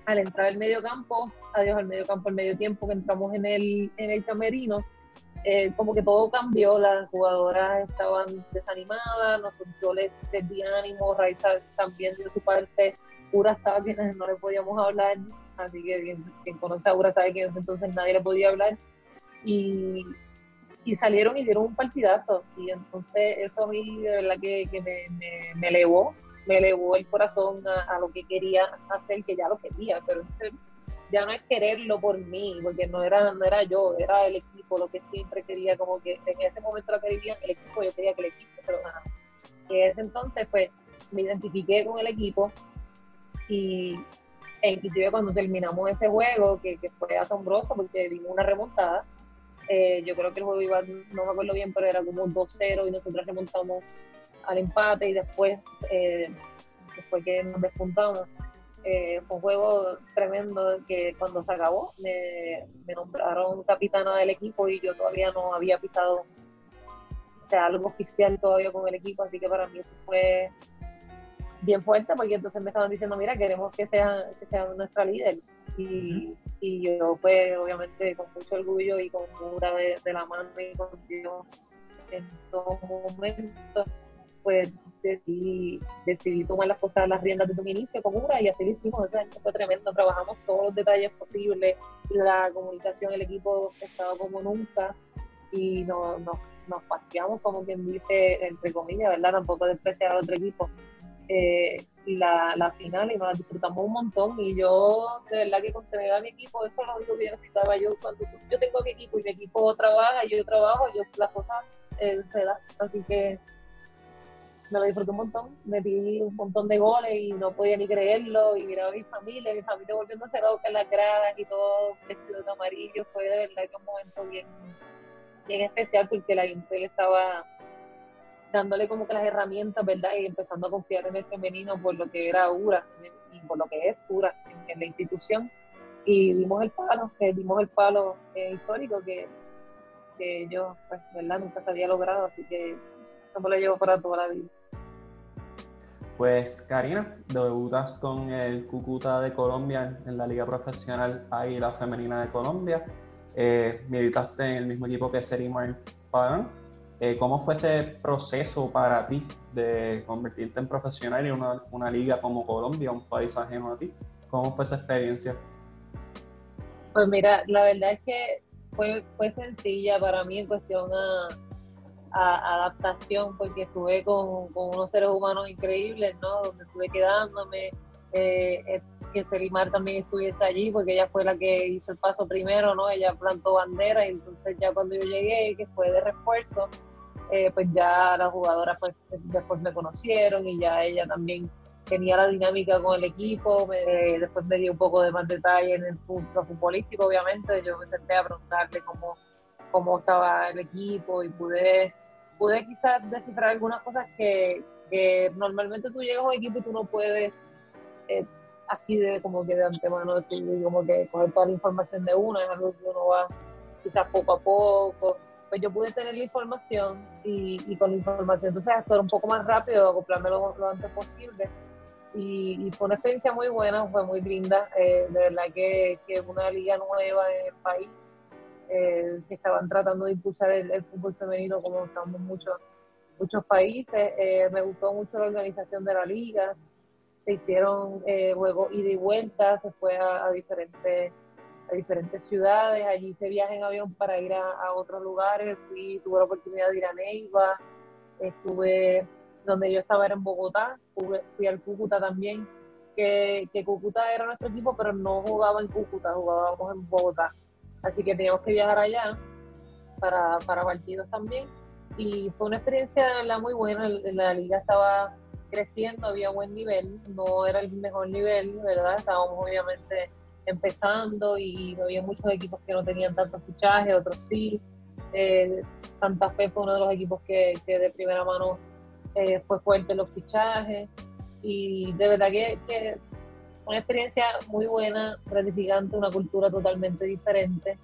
Speaker 3: al entrar al medio campo, adiós al medio campo, al medio tiempo que entramos en el, en el camerino, como que todo cambió, las jugadoras estaban desanimadas, nosotros yo les, di ánimo, Raiza también dio su parte, pura estaba que no le podíamos hablar, así que quien, conoce a Aura sabe que en ese entonces nadie le podía hablar. Y, y, salieron y dieron un partidazo. Y entonces eso a mí de verdad que, que me, me, elevó, me elevó el corazón a, lo que quería hacer, que ya lo quería, pero ya no es quererlo por mí, porque no era, no era yo, era el equipo lo que siempre quería, como que en ese momento la quería el equipo, yo quería que el equipo se lo ganara. Y en ese entonces pues me identifiqué con el equipo y, e inclusive cuando terminamos ese juego, que, fue asombroso porque dimos una remontada, eh, yo creo que el juego iba, no me acuerdo bien, pero era como 2-0 y nosotros remontamos al empate y después, eh, después que nos despuntamos, eh, fue un juego tremendo que cuando se acabó me, me, nombraron capitana del equipo y yo todavía no había pisado, o sea, algo oficial todavía con el equipo, así que para mí eso fue bien fuerte porque entonces me estaban diciendo, mira, queremos que sea, que sea nuestra líder. Y, y yo pues obviamente con mucho orgullo y con pura de, la mano y con Dios en todo momento, pues decidí, decidí tomar las cosas, las riendas de un inicio con una y así lo hicimos. Ese año fue tremendo, trabajamos todos los detalles posibles, la comunicación, el equipo estaba como nunca y nos, nos, nos paseamos, como quien dice, entre comillas, ¿verdad? Tampoco despreciar al otro equipo. Eh, la, la, final y nos la disfrutamos un montón. Y yo de verdad que con tener a mi equipo eso es lo único que necesitaba yo. Cuando yo tengo a mi equipo y mi equipo trabaja y yo trabajo yo las cosas eh, se dan. Así que me lo disfruté un montón, metí un montón de goles y no podía ni creerlo. Y miraba a mi familia, mi familia volviéndose loca en las gradas y todo vestido de amarillo, fue de verdad que un momento bien, bien especial porque la gente estaba dándole como que las herramientas, ¿verdad? Y empezando a confiar en el femenino por lo que era URA y por lo que es URA en, la institución. Y dimos el palo, que dimos el palo eh, histórico que, que yo, pues, ¿verdad? Nunca se había logrado, así que eso me lo llevo para toda la vida.
Speaker 1: Pues Karina, debutas con el Cúcuta de Colombia en la Liga Profesional Águila Femenina de Colombia. Eh, militaste en el mismo equipo que Serimar Pagán. Eh, ¿Cómo fue ese proceso para ti de convertirte en profesional en una, una, liga como Colombia, un país ajeno a ti? ¿Cómo fue esa experiencia?
Speaker 3: Pues mira, la verdad es que fue, fue sencilla para mí en cuestión a adaptación porque estuve con, con, unos seres humanos increíbles, ¿no? Donde estuve quedándome, eh, eh, que Selimar también estuviese allí porque ella fue la que hizo el paso primero, ¿no? Ella plantó bandera y entonces ya cuando yo llegué, que fue de refuerzo, eh, pues ya las jugadoras pues después me conocieron y ya ella también tenía la dinámica con el equipo, después me dio un poco de más detalle en el punto futbolístico, obviamente, yo me senté a preguntarle cómo, cómo estaba el equipo y pude pude quizás descifrar algunas cosas que, que, normalmente tú llegas a un equipo y tú no puedes eh, así de como que de antemano decir, como que coger toda la información de una, es algo que uno va quizás poco a poco. Pues yo pude tener la información y, con la información entonces actuar un poco más rápido, acoplarme lo, antes posible. Y, y, fue una experiencia muy buena, fue muy linda. Eh, de verdad que, que una liga nueva en el país eh, que estaban tratando de impulsar el, fútbol femenino como estamos muchos muchos países. Eh, me gustó mucho la organización de la liga. Se hicieron eh, juegos ida y vuelta, se fue a, diferentes a diferentes ciudades. Allí se viaja en avión para ir a, otros lugares. Fui, tuve la oportunidad de ir a Neiva. Estuve donde yo estaba era en Bogotá. Fui, al Cúcuta también. Que, que Cúcuta era nuestro equipo, pero no jugaba en Cúcuta, jugábamos en Bogotá. Así que teníamos que viajar allá para, para partidos también. Y fue una experiencia muy buena. La liga estaba creciendo, había buen nivel. No era el mejor nivel, ¿verdad? Estábamos obviamente empezando y había muchos equipos que no tenían tanto fichaje, otros sí. Eh, Santa Fe fue uno de los equipos que, que de primera mano eh, fue fuerte en los fichajes. Y de verdad que, que una experiencia muy buena, gratificante, una cultura totalmente diferente,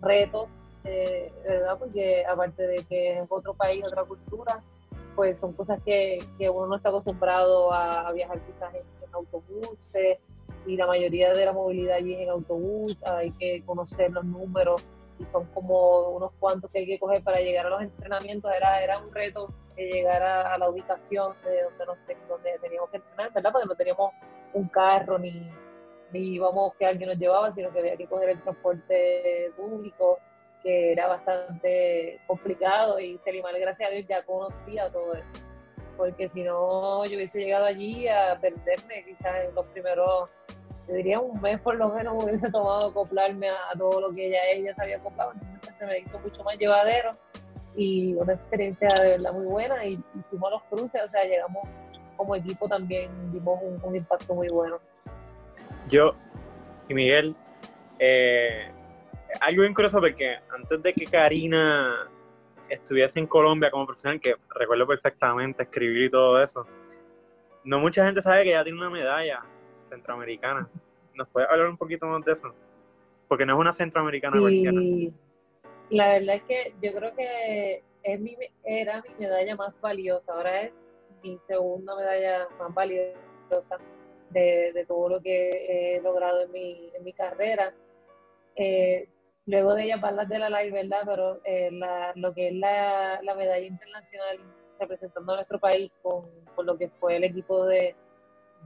Speaker 3: retos, eh, ¿verdad? Porque aparte de que es otro país, otra cultura, pues son cosas que, que uno no está acostumbrado a, viajar quizás en, autobuses y la mayoría de la movilidad allí es en autobús, hay que conocer los números y son como unos cuantos que hay que coger para llegar a los entrenamientos, era, era un reto llegar a, la ubicación de donde, nos, donde teníamos que entrenar, ¿verdad? Porque no teníamos un carro ni, ni íbamos que alguien nos llevaba, sino que había que coger el transporte público, que era bastante complicado y Selimar, gracias a Dios, ya conocía todo eso. Porque si no, yo hubiese llegado allí a perderme quizás en los primeros, yo diría un mes por lo menos, hubiese tomado acoplarme a, todo lo que ella, ella se había acoplado, entonces pues, se me hizo mucho más llevadero y una experiencia de verdad muy buena y, y fuimos a los cruces, o sea, llegamos como equipo también dimos un, impacto muy bueno.
Speaker 2: Yo y Miguel, eh, algo incluso porque antes de que Karina estuviese en Colombia como profesional, que recuerdo perfectamente escribir y todo eso, no mucha gente sabe que ella tiene una medalla centroamericana. ¿Nos puede hablar un poquito más de eso? Porque no es una centroamericana
Speaker 3: sí. La verdad es que yo creo que es mi, era mi medalla más valiosa. Ahora es mi segunda medalla más valiosa de, todo lo que he logrado en mi, en mi carrera. Eh, luego de ella hablar de la live, ¿verdad? Pero eh, lo que es la, medalla internacional representando a nuestro país con, con lo que fue el equipo de,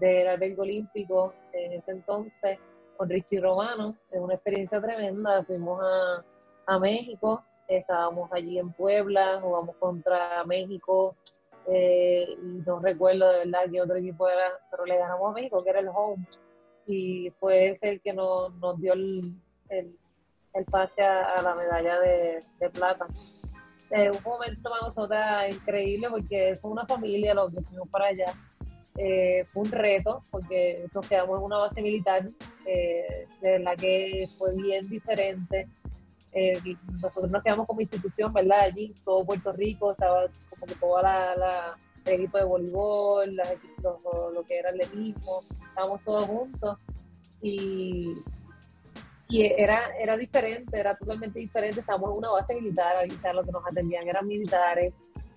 Speaker 3: del albergue olímpico en ese entonces, con Richie Romano. Es una experiencia tremenda. Fuimos a, a México, estábamos allí en Puebla, jugamos contra México. Eh, y no recuerdo de verdad qué otro equipo era, pero le ganamos a México, que era el home. Y fue ese el que nos, nos dio el, el, el pase a, a, la medalla de, de plata. Eh, un momento para nosotros increíble porque es una familia lo que fuimos para allá eh, fue un reto porque nos quedamos en una base militar, eh, de la que fue bien diferente. Eh, nosotros nos quedamos como institución, ¿verdad? Allí, todo Puerto Rico, estaba como que toda la, el equipo de voleibol, lo, lo, que era el atletismo, estábamos todos juntos y, y era, era diferente, era totalmente diferente. Estábamos en una base militar, sea, los que nos atendían eran militares,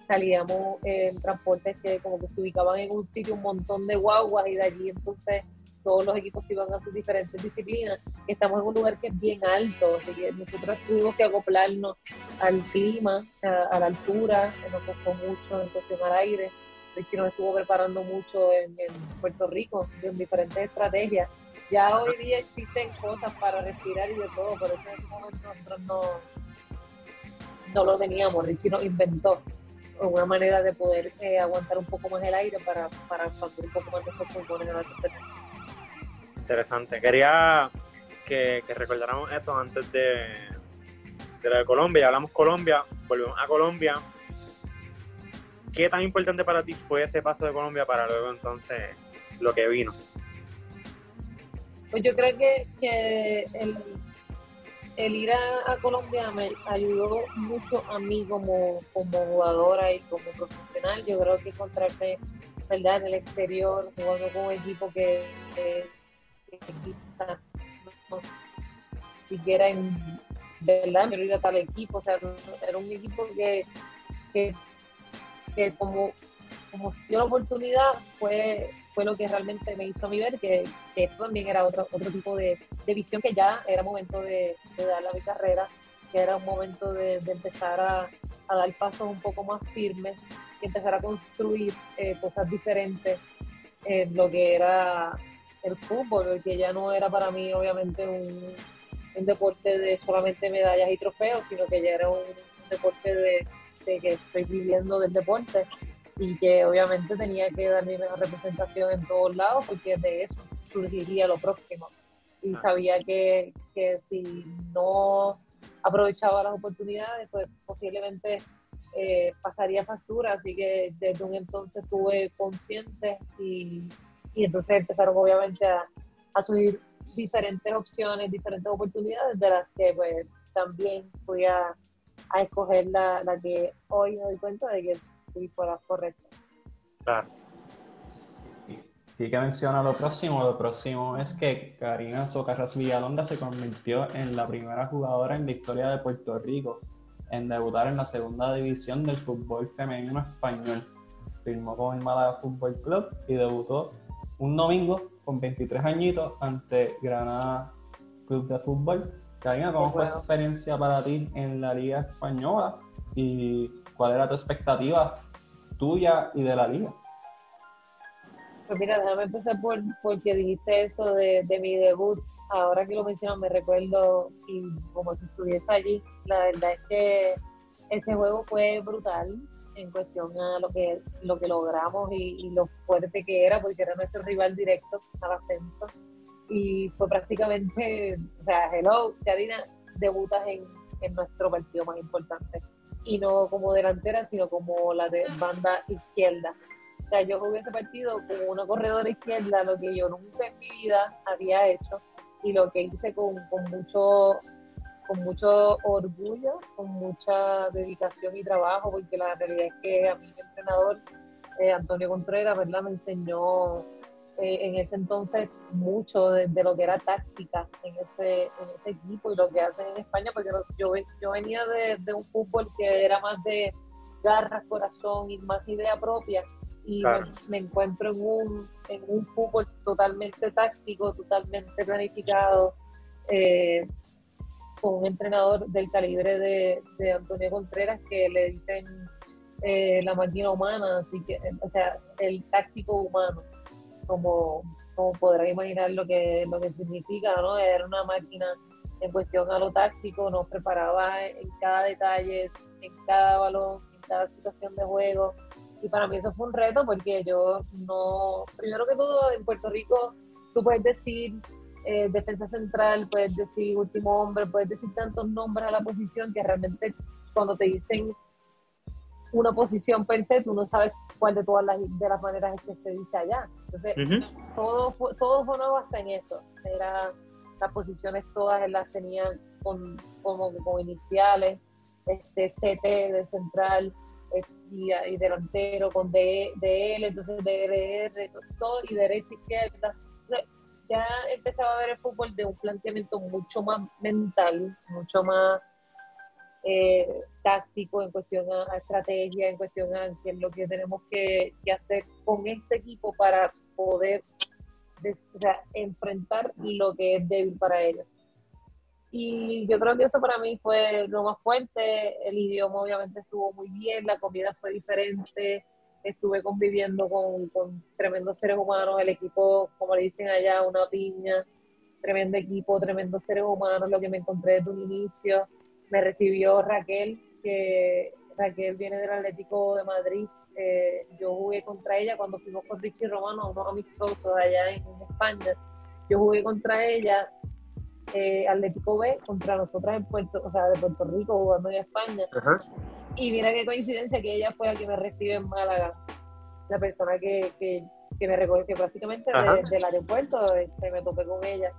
Speaker 3: salíamos en transportes que como que se ubicaban en un sitio un montón de guaguas y de allí entonces todos los equipos iban a sus diferentes disciplinas. Estamos en un lugar que es bien alto, así nosotros tuvimos que acoplarnos al clima, a, la altura, nos costó mucho en cuestión al aire. De nos estuvo preparando mucho en, Puerto Rico, en diferentes estrategias. Ya hoy día existen cosas para respirar y de todo, pero en ese momento nosotros no, no lo teníamos. Richie nos inventó una manera de poder eh, aguantar un poco más el aire para, para expandir un poco más nuestros pulmones en la competencia.
Speaker 2: Interesante. Quería que, que, recordáramos eso antes de, de la de Colombia. Hablamos Colombia, volvemos a Colombia. ¿Qué tan importante para ti fue ese paso de Colombia para luego entonces lo que vino?
Speaker 3: Pues yo creo que, que el, el ir a, Colombia me ayudó mucho a mí como, como jugadora y como profesional. Yo creo que encontrarme ¿verdad? en el exterior, jugando con un equipo que, que, no, siquiera en verdad me ir a tal equipo, o sea, era un equipo que, que como, como dio la oportunidad fue fue lo que realmente me hizo a mí ver que, que esto también era otro, otro tipo de, de visión, que ya era momento de, de darle a mi carrera, que era un momento de, empezar a, dar pasos un poco más firmes y empezar a construir eh, cosas diferentes en lo que era el fútbol, que ya no era para mí obviamente un, un deporte de solamente medallas y trofeos, sino que ya era un deporte de, de que estoy viviendo del deporte y que obviamente tenía que dar mi mejor representación en todos lados porque de eso surgiría lo próximo. Y ah. sabía que, que, si no aprovechaba las oportunidades, pues posiblemente eh, pasaría factura, así que desde un entonces estuve consciente y, y entonces empezaron obviamente a, a, subir diferentes opciones, diferentes oportunidades de las que pues también fui a, a escoger la, la que hoy me doy cuenta de que sí fuera correcto. Claro.
Speaker 1: Y que menciona lo próximo, lo próximo es que Karina Socarras Villalonga se convirtió en la primera jugadora en la historia de Puerto Rico en debutar en la segunda división del fútbol femenino español. Firmó con el Málaga Fútbol Club y debutó un domingo con 23 añitos ante Granada Club de Fútbol. Karina, ¿cómo fue esa experiencia para ti en la Liga Española? ¿Y cuál era tu expectativa tuya y de la liga?
Speaker 3: Pues mira, déjame empezar por porque dijiste eso de, de mi debut. Ahora que lo mencionas me recuerdo y como si estuviese allí. La verdad es que ese juego fue brutal en cuestión a lo que, lo que logramos y, lo fuerte que era, porque era nuestro rival directo al ascenso. Y fue prácticamente, o sea, hello, Karina, debutas en, en nuestro partido más importante y no como delantera, sino como la de banda izquierda. O sea, yo jugué ese partido como una corredora izquierda, lo que yo nunca en mi vida había hecho y lo que hice con, con mucho con mucho orgullo, con mucha dedicación y trabajo, porque la realidad es que a mi entrenador, eh, Antonio Contreras, ¿verdad? me enseñó eh, en ese entonces mucho de, lo que era táctica en ese, en ese equipo y lo que hacen en España, porque yo, yo venía de, de, un fútbol que era más de garras, corazón y más idea propia. Y me, encuentro en un, en un fútbol totalmente táctico, totalmente planificado, eh, con un entrenador del calibre de, de Antonio Contreras que le dicen eh, la máquina humana, así que, o sea, el táctico humano, como, como podrás imaginar lo que, lo que significa, ¿no? Era una máquina en cuestión a lo táctico, nos preparaba en cada detalle, en cada balón, en cada situación de juego. Y para mí eso fue un reto porque yo no, primero que todo, en Puerto Rico tú puedes decir eh, defensa central, puedes decir último hombre, puedes decir tantos nombres a la posición que realmente cuando te dicen una posición per se, tú no sabes cuál de todas las, de las maneras es que se dice allá. Entonces, todo, fue, todo fue nuevo hasta en eso. Era, las posiciones todas las tenían con, como con iniciales, este CT de central y, y, delantero con DL, entonces DRR, todo y derecha izquierda. ya empezaba a ver el fútbol de un planteamiento mucho más mental, mucho más eh, táctico, en cuestión a, estrategia, en cuestión a qué es lo que tenemos que, hacer con este equipo para poder enfrentar lo que es débil para ellos. Y yo creo que eso para mí fue lo más fuerte. El idioma obviamente estuvo muy bien, la comida fue diferente, estuve conviviendo con, tremendos seres humanos, el equipo, como le dicen allá, una piña, tremendo equipo, tremendos seres humanos, lo que me encontré desde un inicio me recibió Raquel, que Raquel viene del Atlético de Madrid. Eh, yo jugué contra ella cuando fuimos con Richie Romano, unos amistosos allá en, España. Yo jugué contra ella, eh, Atlético B, contra nosotras en Puerto, o sea, de Puerto Rico, jugando en España. Y mira qué coincidencia que ella fue la que me recibe en Málaga, la persona que, que, me recogió, que prácticamente desde el aeropuerto este, me topé con ella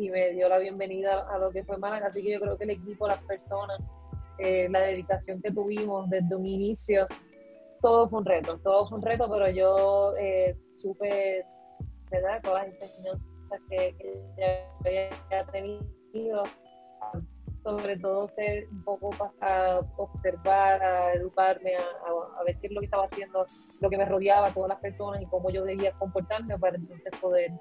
Speaker 3: y me dio la bienvenida a lo que fue Málaga. Así que yo creo que el equipo, las personas, eh, la dedicación que tuvimos desde un inicio, todo fue un reto, todo fue un reto, pero yo eh, supe, ¿verdad? Todas las enseñanzas que, que había tenido, sobre todo ser un poco para observar, a educarme, a, a, ver qué es lo que estaba haciendo, lo que me rodeaba, todas las personas y cómo yo debía comportarme para entonces poder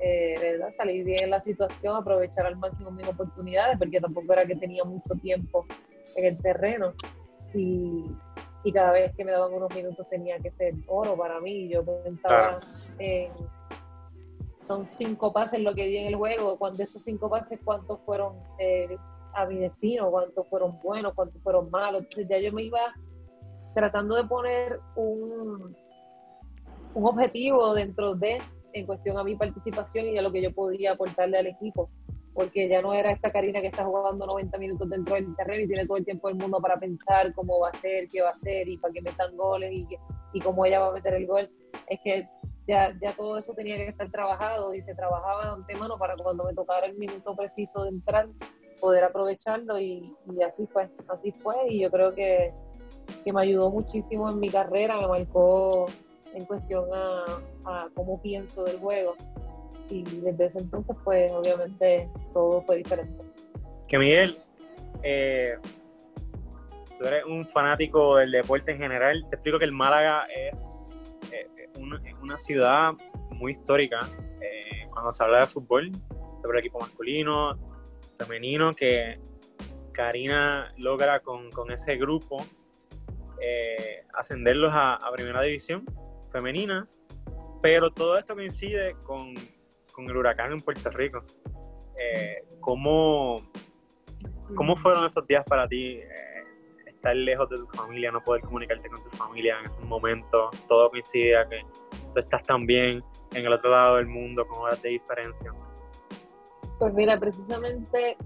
Speaker 3: eh, ¿verdad? salir bien en la situación, aprovechar al máximo mis oportunidades, porque tampoco era que tenía mucho tiempo en el terreno y, y cada vez que me daban unos minutos tenía que ser oro para mí. Yo pensaba en son cinco pases lo que di en el juego, cuando esos cinco pases, cuántos fueron eh, a mi destino, cuántos fueron buenos, cuántos fueron malos. Entonces ya yo me iba tratando de poner un, un objetivo dentro de en cuestión a mi participación y a lo que yo podía aportarle al equipo, porque ya no era esta Karina que está jugando 90 minutos dentro del terreno y tiene todo el tiempo del mundo para pensar cómo va a ser, qué va a hacer y para que metan goles y, y cómo ella va a meter el gol. Es que ya, ya todo eso tenía que estar trabajado y se trabajaba de antemano para cuando me tocara el minuto preciso de entrar, poder aprovecharlo y, y así fue, así fue y yo creo que, que me ayudó muchísimo en mi carrera, me marcó en cuestión a, cómo pienso del juego. Y desde ese entonces, pues obviamente todo fue diferente.
Speaker 2: Que Miguel, eh, tú eres un fanático del deporte en general. Te explico que el Málaga es eh, una, ciudad muy histórica eh, cuando se habla de fútbol, sobre el equipo masculino, femenino, que Karina logra con, ese grupo ascenderlos a, primera división femenina, pero todo esto coincide con, con el huracán en Puerto Rico. Eh, ¿cómo, ¿Cómo fueron esos días para ti? Eh, estar lejos de tu familia, no poder comunicarte con tu familia en esos momentos, todo coincide a que tú estás también en el otro lado del mundo con horas de diferencia.
Speaker 3: Pues mira, precisamente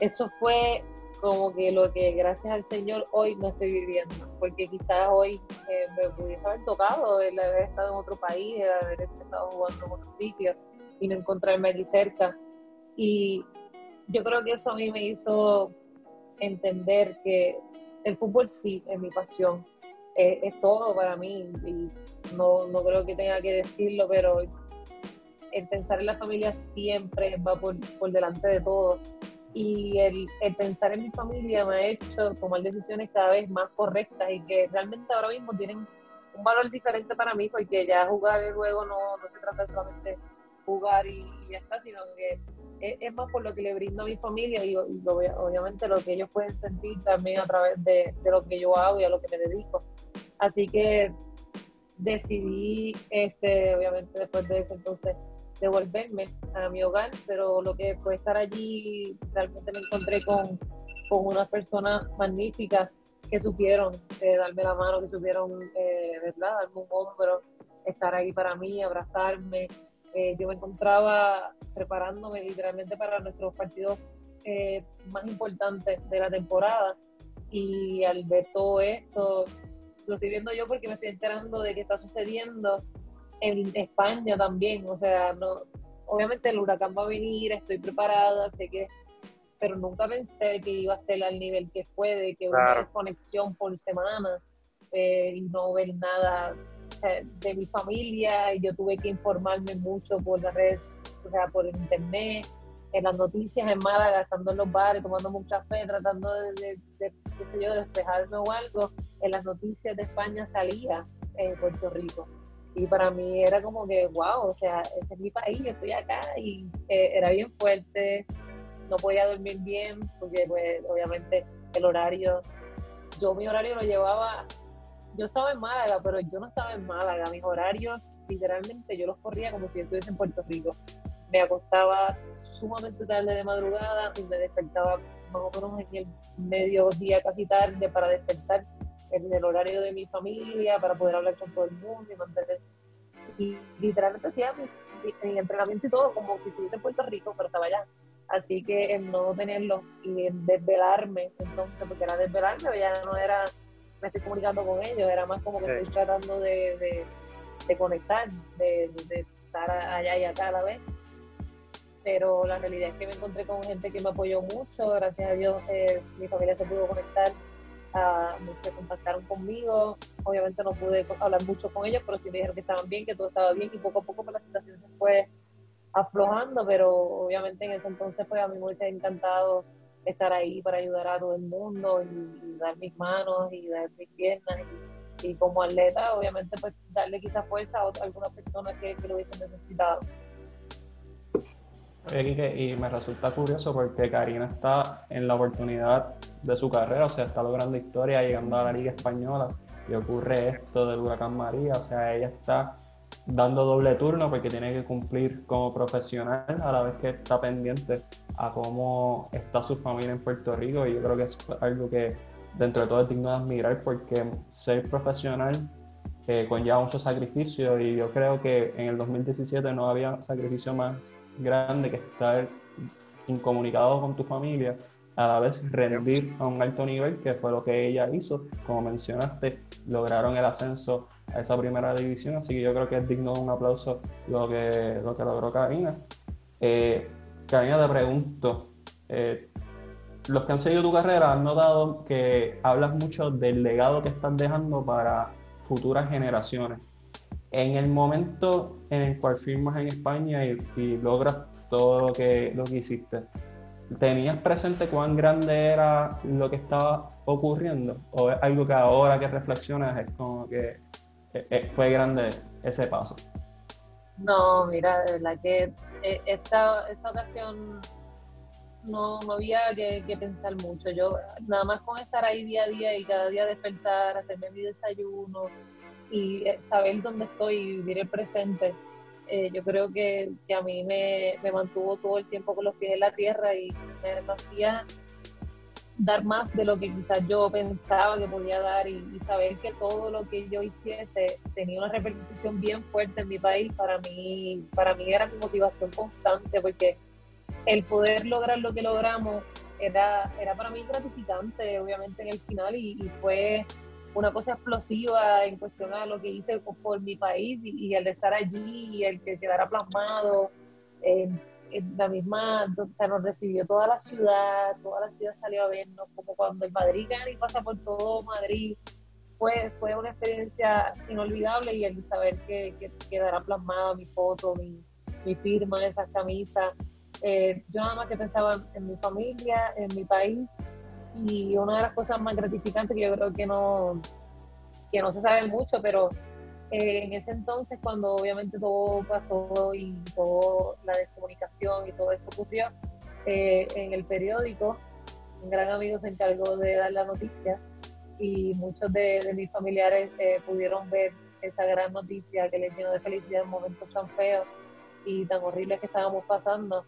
Speaker 3: eso fue como que lo que gracias al Señor hoy no estoy viviendo, porque quizás hoy eh, me pudiese haber tocado el haber estado en otro país, el haber estado jugando en otro sitio y no encontrarme aquí cerca. Y yo creo que eso a mí me hizo entender que el fútbol sí es mi pasión, es, todo para mí y no, no creo que tenga que decirlo, pero el pensar en la familia siempre va por, por delante de todo y el, pensar en mi familia me ha hecho tomar decisiones cada vez más correctas y que realmente ahora mismo tienen un valor diferente para mí porque ya jugar el juego no, no se trata solamente jugar y, ya está, sino que es, más por lo que le brindo a mi familia y, obviamente lo que ellos pueden sentir también a través de, de, lo que yo hago y a lo que me dedico. Así que decidí, este, obviamente después de ese entonces, devolverme a mi hogar, pero lo que fue estar allí, realmente me encontré con, con unas personas magníficas que supieron eh, darme la mano, que supieron, eh, ¿verdad?, darme un hombro, estar ahí para mí, abrazarme. Eh, yo me encontraba preparándome literalmente para nuestros partidos más importantes de la temporada y al ver todo esto, lo estoy viendo yo porque me estoy enterando de qué está sucediendo en España también, o sea, no, obviamente el huracán va a venir, estoy preparada, sé que, pero nunca pensé que iba a ser al nivel que fue, de que una desconexión por semana eh, y no ver nada eh, de mi familia, y yo tuve que informarme mucho por las redes, o sea, por internet, en las noticias en Málaga, estando en los bares, tomando un café, tratando de, qué sé yo, despejarme o algo, en las noticias de España salía en Puerto Rico. Y para mí era como que, wow, o sea, este es mi país, yo estoy acá y eh, era bien fuerte, no podía dormir bien, porque pues obviamente el horario, yo mi horario lo llevaba, yo estaba en Málaga, pero yo no estaba en Málaga, mis horarios literalmente yo los corría como si yo estuviese en Puerto Rico. Me acostaba sumamente tarde de madrugada y me despertaba más o menos en el mediodía, casi tarde, para despertar en el horario de mi familia, para poder hablar con todo el mundo y mantener. Y literalmente hacía mi, entrenamiento y todo como si estuviese en Puerto Rico, pero estaba allá. Así que el no tenerlo y el desvelarme, entonces, porque era desvelarme, ya no era, me estoy comunicando con ellos, era más como que estoy tratando de, de, conectar, de, de, estar allá y acá a la vez pero la realidad es que me encontré con gente que me apoyó mucho, gracias a Dios eh, mi familia se pudo conectar, se contactaron conmigo, obviamente no pude hablar mucho con ellos, pero sí me dijeron que estaban bien, que todo estaba bien y poco a poco pues, la situación se fue aflojando, pero obviamente en ese entonces pues a mí me hubiese encantado estar ahí para ayudar a todo el mundo y, dar mis manos y dar mis piernas y, como atleta obviamente pues darle quizás fuerza a, otra, alguna persona que, que lo hubiesen necesitado
Speaker 1: y me resulta curioso porque Karina está en la oportunidad de su carrera, o sea, está logrando historia, llegando a la Liga Española y ocurre esto del huracán María, o sea, ella está dando doble turno porque tiene que cumplir como profesional a la vez que está pendiente a cómo está su familia en Puerto Rico y yo creo que es algo que dentro de todo es digno de admirar porque ser profesional eh, conlleva mucho sacrificio y yo creo que en el 2017 no había sacrificio más grande que estar incomunicado con tu familia, a la vez rendir a un alto nivel, que fue lo que ella hizo. Como mencionaste, lograron el ascenso a esa primera división, así que yo creo que es digno de un aplauso lo que, lo que logró Karina. Eh, Karina, te pregunto, eh, los que han seguido tu carrera han notado que hablas mucho del legado que estás dejando para futuras generaciones en el momento en el cual firmas en España y, logras todo lo que, lo que hiciste, ¿tenías presente cuán grande era lo que estaba ocurriendo? ¿O es algo que ahora que reflexionas es como que eh, eh, fue grande ese paso?
Speaker 3: No, mira, de verdad que eh, esta, esa ocasión no, no había que, que, pensar mucho. Yo, nada más con estar ahí día a día y cada día despertar, hacerme mi desayuno, y saber dónde estoy y vivir el presente, eh, yo creo que, que a mí me, me, mantuvo todo el tiempo con los pies en la tierra y me hacía dar más de lo que quizás yo pensaba que podía dar y, saber que todo lo que yo hiciese tenía una repercusión bien fuerte en mi país, para mí, para mí era mi motivación constante porque el poder lograr lo que logramos era, era para mí gratificante, obviamente, en el final y fue una cosa explosiva en cuestión a lo que hice por mi país y, el de estar allí y el que quedara plasmado. en la misma, o sea, nos recibió toda la ciudad, toda la ciudad salió a vernos, como cuando el Madrid gana y pasa por todo Madrid. Fue, fue una experiencia inolvidable y el saber que, que quedará plasmada mi foto, mi, mi firma esas camisas. Eh, yo nada más que pensaba en mi familia, en mi país y una de las cosas más gratificantes que yo creo que no, que no se sabe mucho, pero eh, en ese entonces cuando obviamente todo pasó y toda la descomunicación y todo esto ocurrió, eh, en el periódico un gran amigo se encargó de dar la noticia y muchos de, mis familiares eh, pudieron ver esa gran noticia que les llenó de felicidad en momentos tan feos y tan horribles que estábamos pasando.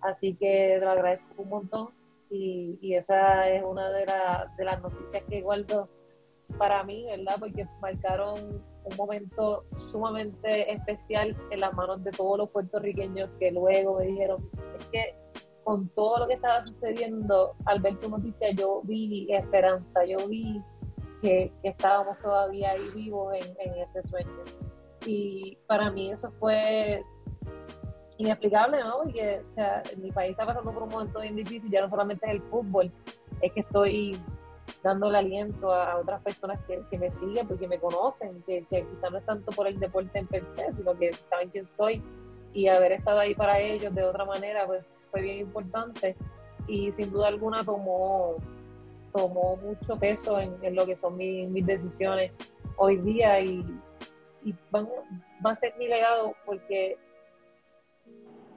Speaker 3: Así que lo agradezco un montón y, y esa es una de, las noticias que guardo para mí, ¿verdad? Porque marcaron un momento sumamente especial en las manos de todos los puertorriqueños que luego me dijeron, es que con todo lo que estaba sucediendo, al ver tu noticia yo vi esperanza, yo vi que, estábamos todavía ahí vivos en, en este sueño. Y para mí eso fue inexplicable, ¿no? Porque o sea, mi país está pasando por un momento bien difícil, ya no solamente es el fútbol, es que estoy dándole aliento a, otras personas que, me siguen porque me conocen, que, que quizás no es tanto por el deporte en per se, sino que saben quién soy y haber estado ahí para ellos de otra manera, pues fue bien importante y sin duda alguna tomó, tomó mucho peso en, en lo que son mis, decisiones hoy día y, y va a ser mi legado porque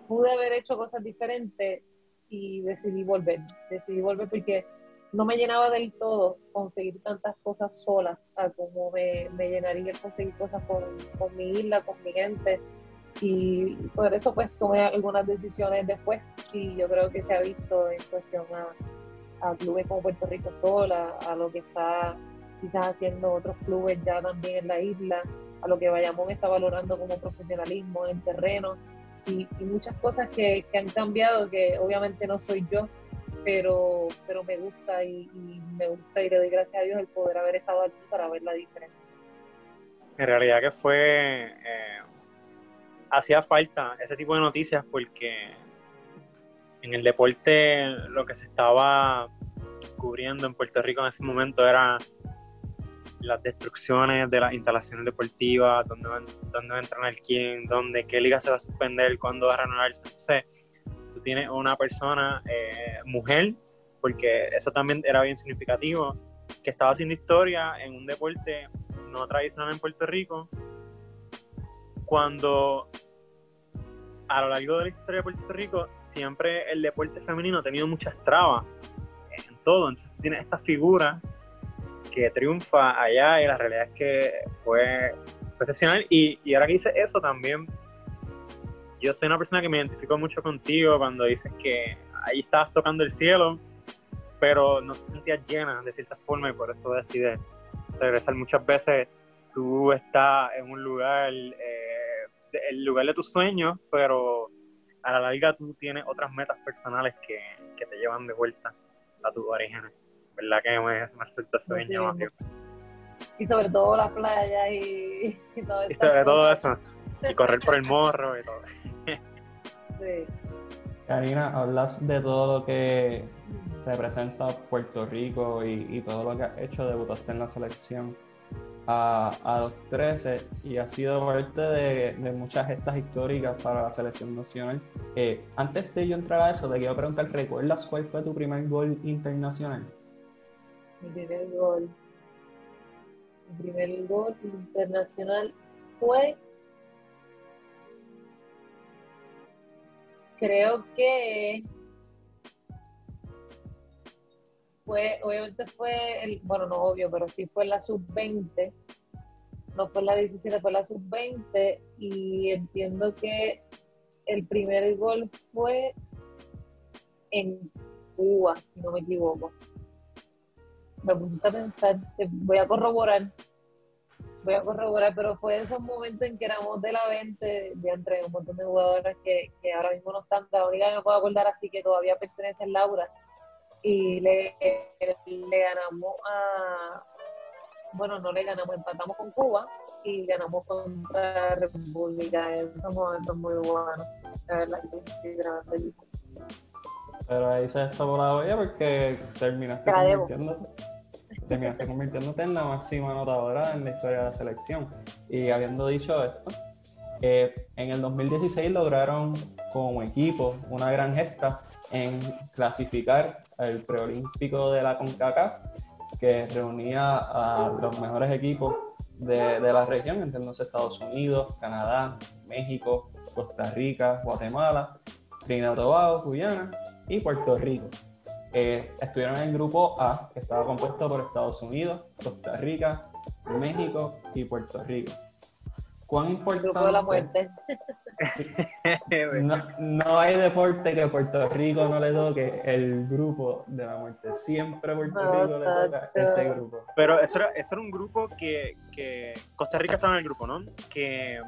Speaker 3: pude haber hecho cosas diferentes y decidí volver. Decidí volver porque no me llenaba del todo conseguir tantas cosas solas a como me, me llenaría el conseguir cosas con, con, mi isla, con mi gente. Y por eso pues tomé algunas decisiones después y yo creo que se ha visto en cuestión a, a clubes como Puerto Rico sola, a lo que está quizás haciendo otros clubes ya también en la isla, a lo que Bayamón está valorando como profesionalismo en terreno y, muchas cosas que, que, han cambiado, que obviamente no soy yo, pero, pero me gusta y, me gusta y le doy gracias a Dios el poder haber estado aquí para ver la diferencia.
Speaker 4: En realidad que fue, eh, hacía falta ese tipo de noticias porque en el deporte lo que se estaba cubriendo en Puerto Rico en ese momento era las destrucciones de las instalaciones deportivas, dónde, dónde va a entrenar quién, dónde, qué liga se va a suspender, cuándo va a renovarse. Entonces, tú tienes una persona, eh, mujer, porque eso también era bien significativo, que estaba haciendo historia en un deporte no tradicional en Puerto Rico, cuando a lo largo de la historia de Puerto Rico siempre el deporte femenino ha tenido muchas trabas en todo, entonces tienes esta figura que triunfa allá y la realidad es que fue excepcional. Y, y ahora que dice eso también yo soy una persona que me identifico mucho contigo cuando dices que ahí estabas tocando el cielo pero no te sentías llena de cierta forma y por eso decides regresar. Muchas veces tú estás en un lugar eh, el lugar de tus sueños pero a la larga tú tienes otras metas personales que, que te llevan de vuelta a tus orígenes verdad que me, me resulta sueño
Speaker 3: Y sobre todo las playas y, todo
Speaker 4: eso. Y sobre todo eso. Y correr por el morro y todo.
Speaker 1: sí. Karina, hablas de todo lo que representa Puerto Rico y, todo lo que has hecho, debutaste en la selección a, a los 13 y ha sido parte de, de, muchas gestas históricas para la selección nacional. Eh, antes de yo entrar a eso, te quiero preguntar, ¿recuerdas cuál fue tu primer gol internacional?
Speaker 3: Mi primer gol. Mi primer gol internacional fue, creo que fue, obviamente fue, el, bueno, no obvio, pero sí fue la sub-20, no fue la 17, fue la sub-20 y entiendo que el primer gol fue en Cuba, si no me equivoco me puse a pensar, voy a corroborar, voy a corroborar, pero fue esos momentos en que éramos de la 20, de entre un montón de jugadores que, que, ahora mismo no están, la única que me puedo acordar así que todavía pertenece a Laura, y le, le ganamos a, bueno, no le ganamos, empatamos con Cuba y ganamos contra República, esos momentos muy buenos, la verdad que
Speaker 1: pero ahí se está la olla porque terminaste convirtiéndote terminaste convirtiéndote en la máxima anotadora en la historia de la selección. Y habiendo dicho esto, eh, en el 2016 lograron como equipo una gran gesta en clasificar al preolímpico de la CONCACAF, que reunía a los mejores equipos de, de la región, entonces Estados Unidos, Canadá, México, Costa Rica, Guatemala, Trinidad y Tobago, Guyana y Puerto Rico. Eh, estuvieron en el grupo A, que estaba compuesto por Estados Unidos, Costa Rica, México y Puerto Rico. ¿Cuán importante?
Speaker 3: Grupo de la muerte.
Speaker 1: No, no, hay deporte que Puerto Rico no le toque el grupo de la muerte. Siempre Puerto Rico le toca ese grupo.
Speaker 4: Pero eso era, eso era un grupo que, que, Costa Rica estaba en el grupo, ¿no? Que,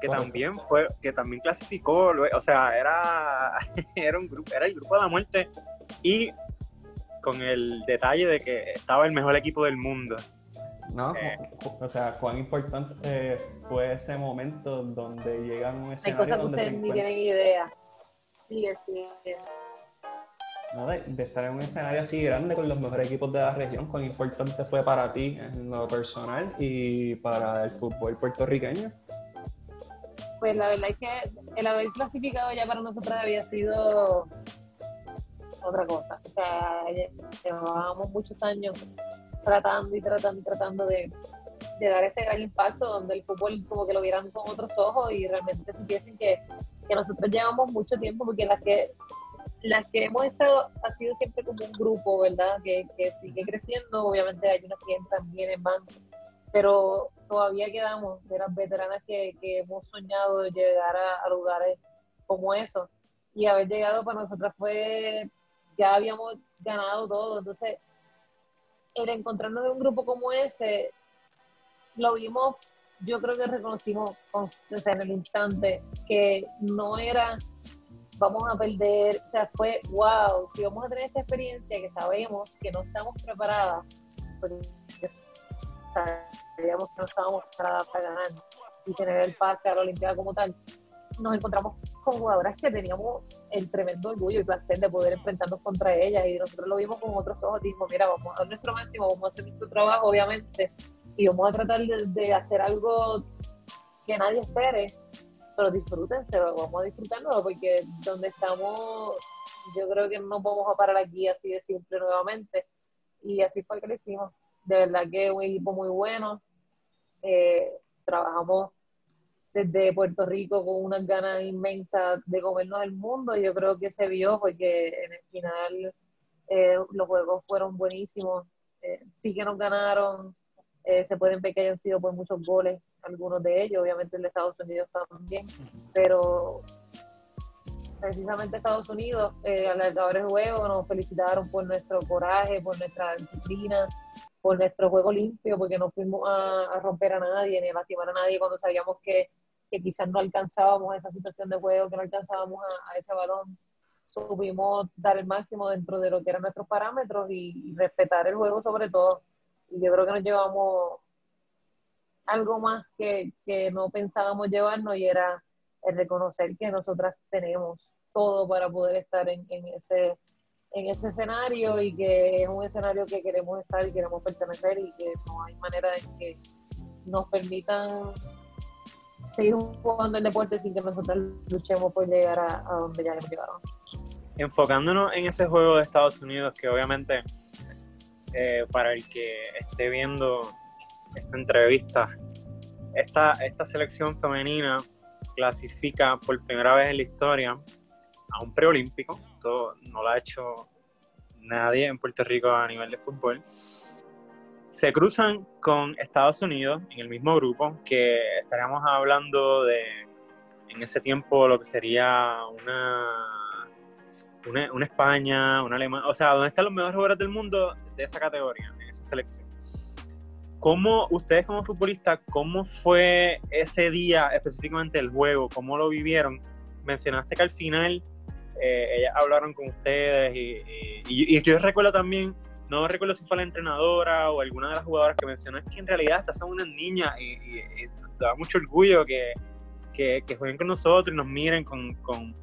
Speaker 4: que también fue, que también clasificó, o sea, era, era un grupo, era el grupo de la muerte y con el detalle de que estaba el mejor equipo del mundo.
Speaker 1: ¿no? Eh, o sea, cuán importante eh, fue ese momento donde llegan a un escenario
Speaker 3: Hay cosas que ustedes ni tienen idea. Sí, sí,
Speaker 1: ¿no? De, de, estar en un escenario así grande con los mejores equipos de la región, cuán importante fue para ti en lo personal y para el fútbol puertorriqueño.
Speaker 3: Pues la verdad es que el haber clasificado ya para nosotros había sido otra cosa. O sea, llevábamos muchos años tratando y tratando y tratando de, dar ese gran impacto donde el fútbol como que lo vieran con otros ojos y realmente supiesen que, que nosotros llevamos mucho tiempo porque las que las que hemos estado ha sido siempre como un grupo, ¿verdad? Que, que sigue creciendo, obviamente hay unos que entran, vienen, van, pero todavía quedamos de las veteranas que, que hemos soñado llegar a, a, lugares como eso. Y haber llegado para nosotras fue, ya habíamos ganado todo, entonces el encontrarnos en un grupo como ese, lo vimos, yo creo que reconocimos en el instante que no era vamos a perder, o sea, fue wow, si vamos a tener esta experiencia que sabemos que no estamos preparadas, porque sabíamos que no estábamos preparadas para ganar y tener el pase a la Olimpiada como tal, nos encontramos con jugadoras que teníamos el tremendo orgullo y placer de poder enfrentarnos contra ellas y nosotros lo vimos con otros ojos, dijimos, mira, vamos a dar nuestro máximo, vamos a hacer nuestro trabajo, obviamente, y vamos a tratar de, hacer algo que nadie espere, pero disfrútense, vamos a disfrutarlo porque donde estamos, yo creo que no vamos a parar aquí así de siempre nuevamente, y así fue que lo hicimos. De verdad que es un equipo muy bueno, eh, trabajamos desde Puerto Rico con unas ganas inmensas de comernos el mundo. Yo creo que se vio porque en el final eh, los juegos fueron buenísimos. Eh, sí que nos ganaron, eh, se pueden ver que hayan sido por muchos goles, algunos de ellos, obviamente el de Estados Unidos también, pero precisamente Estados Unidos, al acabar el juego, nos felicitaron por nuestro coraje, por nuestra disciplina, por nuestro juego limpio, porque no fuimos a romper a nadie ni a lastimar a nadie cuando sabíamos que que quizás no alcanzábamos esa situación de juego, que no alcanzábamos a, ese balón. Supimos dar el máximo dentro de lo que eran nuestros parámetros y, respetar el juego sobre todo. Y yo creo que nos llevamos algo más que, que no pensábamos llevarnos y era el reconocer que nosotras tenemos todo para poder estar en, ese en ese escenario y que es un escenario que queremos estar y queremos pertenecer y que no hay manera de que nos permitan seguir jugando el deporte sin que nosotros luchemos por llegar a, donde ya hemos llegado.
Speaker 4: Enfocándonos en ese juego de Estados Unidos, que obviamente eh, para el que esté viendo esta entrevista, esta, esta selección femenina clasifica por primera vez en la historia a un preolímpico. Esto no lo ha hecho nadie en Puerto Rico a nivel de fútbol se cruzan con Estados Unidos en el mismo grupo, que estaríamos hablando de en ese tiempo lo que sería una, una, España, una Alemania, o sea, ¿dónde están los mejores jugadores del mundo de esa categoría, en esa selección? ¿Cómo ustedes como futbolistas, cómo fue ese día específicamente el juego? ¿Cómo lo vivieron? Mencionaste que al final eh, ellas hablaron con ustedes y, y, y yo recuerdo también no recuerdo si fue la entrenadora o alguna de las jugadoras que mencionó, es que en realidad estas son unas niñas y, y, da mucho orgullo que, que, que, jueguen con nosotros y nos miren con, con,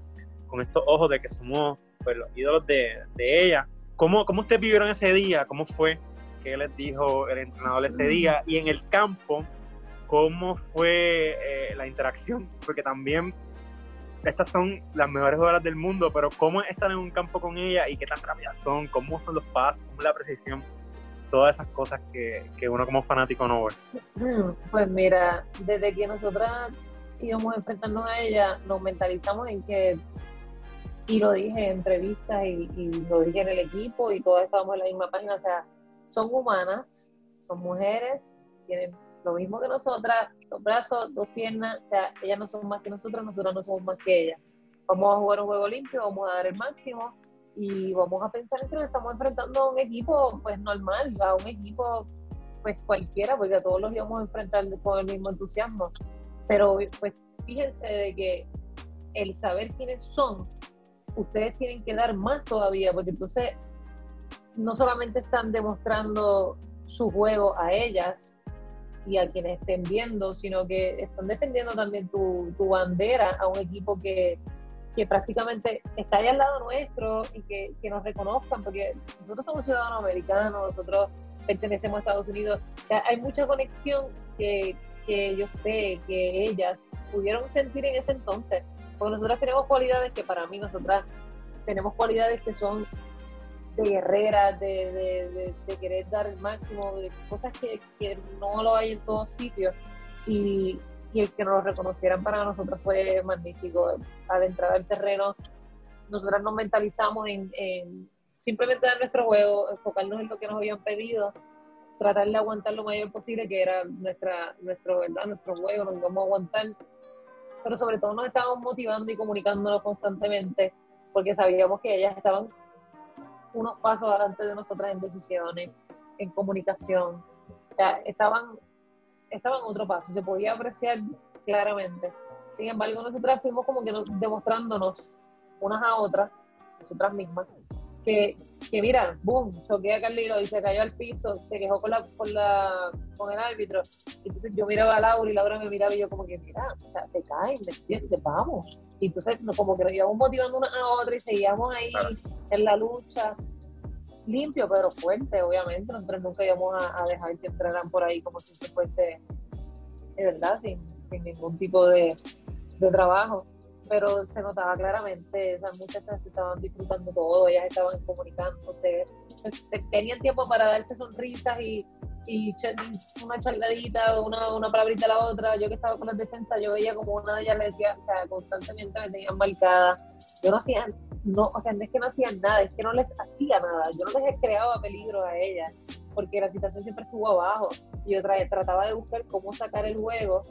Speaker 4: con estos ojos de que somos pues, los ídolos de, de ella. ¿Cómo, ¿Cómo ustedes vivieron ese día? ¿Cómo fue que les dijo el entrenador ese día? Y en el campo, ¿cómo fue eh, la interacción? Porque también estas son las mejores jugadoras del mundo, pero cómo estar en un campo con ella y qué tan rápidas son, cómo son los pasos, cómo la precisión, todas esas cosas que, que uno como fanático no ve.
Speaker 3: Pues mira, desde que nosotras íbamos a enfrentarnos a ella, nos mentalizamos en que y lo dije en entrevistas y, y, lo dije en el equipo y todos estábamos en la misma página, o sea, son humanas, son mujeres, tienen lo mismo que nosotras, dos brazos, dos piernas, o sea, ellas no son más que nosotros, nosotros no somos más que ellas. Vamos a jugar un juego limpio, vamos a dar el máximo y vamos a pensar que nos estamos enfrentando a un equipo pues normal, a un equipo pues cualquiera, porque a todos los íbamos a enfrentar con el mismo entusiasmo. Pero pues fíjense de que el saber quiénes son ustedes tienen que dar más todavía, porque entonces no solamente están demostrando su juego a ellas y a quienes estén viendo, sino que están defendiendo también tu, bandera a un equipo que, prácticamente está ahí al lado nuestro y que, nos reconozcan, porque nosotros somos ciudadanos americanos, nosotros pertenecemos a Estados Unidos. hay mucha conexión que, que yo sé que ellas pudieron sentir en ese entonces porque nosotras tenemos cualidades que para mí nosotras tenemos cualidades que son de guerreras, de, querer dar el máximo, de cosas que, no lo hay en todos sitios. Y, el que nos reconocieran para nosotros fue magnífico. Al entrar al terreno, nosotras nos mentalizamos en, simplemente dar nuestro juego, enfocarnos en lo que nos habían pedido, tratar de aguantar lo mayor posible, que era nuestra, nuestro, ¿verdad? nuestro juego, nos íbamos a aguantar pero sobre todo nos estábamos motivando y comunicándonos constantemente porque sabíamos que ellas estaban unos pasos adelante de nosotras en decisiones, en comunicación, o sea, estaban, estaban otro paso, se podía apreciar claramente. Sin embargo, nosotras fuimos como que demostrándonos unas a otras, nosotras mismas, que, que mira, boom, choqué a Carlilo y se cayó al piso, se quejó con, la, con, la, con el árbitro. Entonces yo miraba a Laura y Laura me miraba y yo como que, mira, o sea, se caen, ¿me entiendes? Vamos. Y entonces como que nos íbamos motivando una a otra y seguíamos ahí en la lucha. Limpio, pero fuerte, obviamente. Nosotros nunca íbamos a, dejar que entraran por ahí como si fuese, de verdad, sin, sin ningún tipo de, de trabajo pero se notaba claramente, esas muchachas estaban disfrutando todo, ellas estaban comunicándose, tenían tiempo para darse sonrisas y, y una charladita, una, una palabrita a la otra. Yo que estaba con las defensas, yo veía como una de ellas le decía, o sea, constantemente me tenían marcada. Yo no hacía, no, o sea, no es que no hacían nada, es que no les hacía nada. Yo no les creaba peligro a ellas, porque la situación siempre estuvo abajo. Y yo trataba de buscar cómo sacar el juego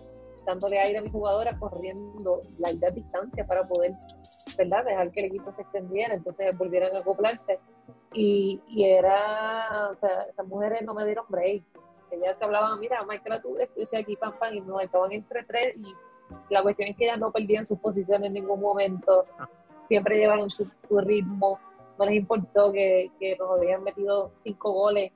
Speaker 3: dándole aire a mi jugadora, corriendo la distancia para poder, ¿verdad? Dejar que el equipo se extendiera, entonces volvieran a acoplarse. Y, y era, o sea, esas mujeres no me dieron break. Ellas se hablaban, mira, Michael, tú estoy aquí, pam, pam, y no, estaban entre tres. Y la cuestión es que ellas no perdían sus posiciones en ningún momento. Siempre llevaron su, su ritmo. No les importó que, que nos habían metido cinco goles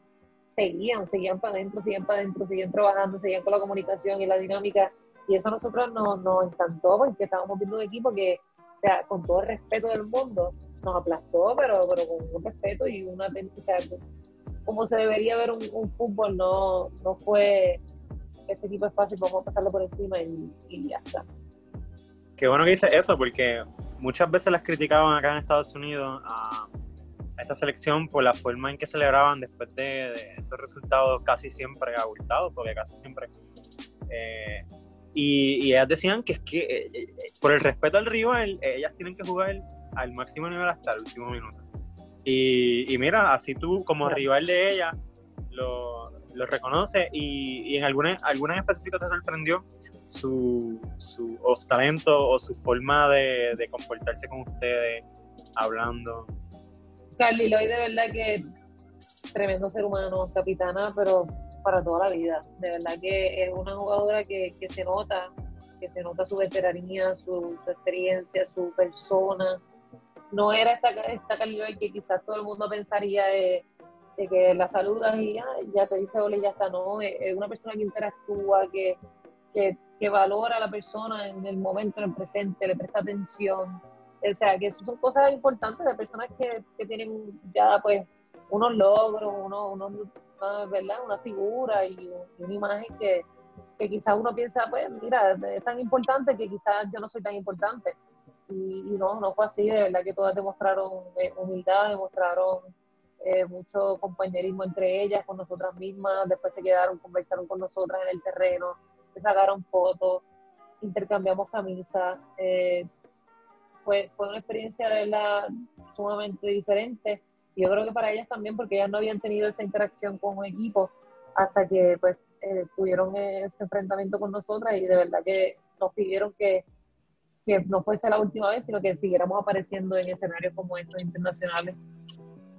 Speaker 3: seguían, seguían para adentro, seguían para adentro, seguían trabajando, seguían con la comunicación y la dinámica y eso a nosotros nos, nos encantó porque estábamos viendo un equipo que, o sea, con todo el respeto del mundo, nos aplastó, pero, pero con un respeto y una, o sea, como se debería ver un, fútbol, no, no fue este equipo es fácil, vamos a pasarlo por encima y, ya está.
Speaker 4: Qué bueno que dice eso, porque muchas veces las criticaban acá en Estados Unidos a, a esa selección por la forma en que celebraban después de, esos resultados casi siempre abultados, porque casi siempre eh, y, ellas decían que es que eh, eh, por el respeto al rival, ellas tienen que jugar al máximo nivel hasta el último minuto. Y, mira, así tú como rival de ella lo, lo reconoces y, en algunas, algunas específicas te sorprendió su, su talento o su forma de, de comportarse con ustedes, hablando.
Speaker 3: Carly Lloyd de verdad que tremendo ser humano, capitana, pero para toda la vida. De verdad que es una jugadora que, que se nota, que se nota su veteranía, su, experiencia, su persona. No era esta, esta calidad que quizás todo el mundo pensaría de, que la saludas y ya, te dice y ya está. No, es, una persona que interactúa, que, que, que, valora a la persona en el momento, en el presente, le presta atención. O sea, que eso son cosas importantes de personas que, que tienen ya pues unos logros, unos, unos una, ¿verdad? una figura y una imagen que, que quizás uno piensa, pues mira, es tan importante que quizás yo no soy tan importante. Y, no, no fue así, de verdad que todas demostraron eh, humildad, demostraron eh, mucho compañerismo entre ellas, con nosotras mismas, después se quedaron, conversaron con nosotras en el terreno, se sacaron fotos, intercambiamos camisas. Eh, fue, fue una experiencia sumamente diferente. Yo creo que para ellas también, porque ellas no habían tenido esa interacción con un equipo hasta que pues eh, tuvieron ese enfrentamiento con nosotras y de verdad que nos pidieron que, que no fuese la última vez, sino que siguiéramos apareciendo en escenarios como estos internacionales.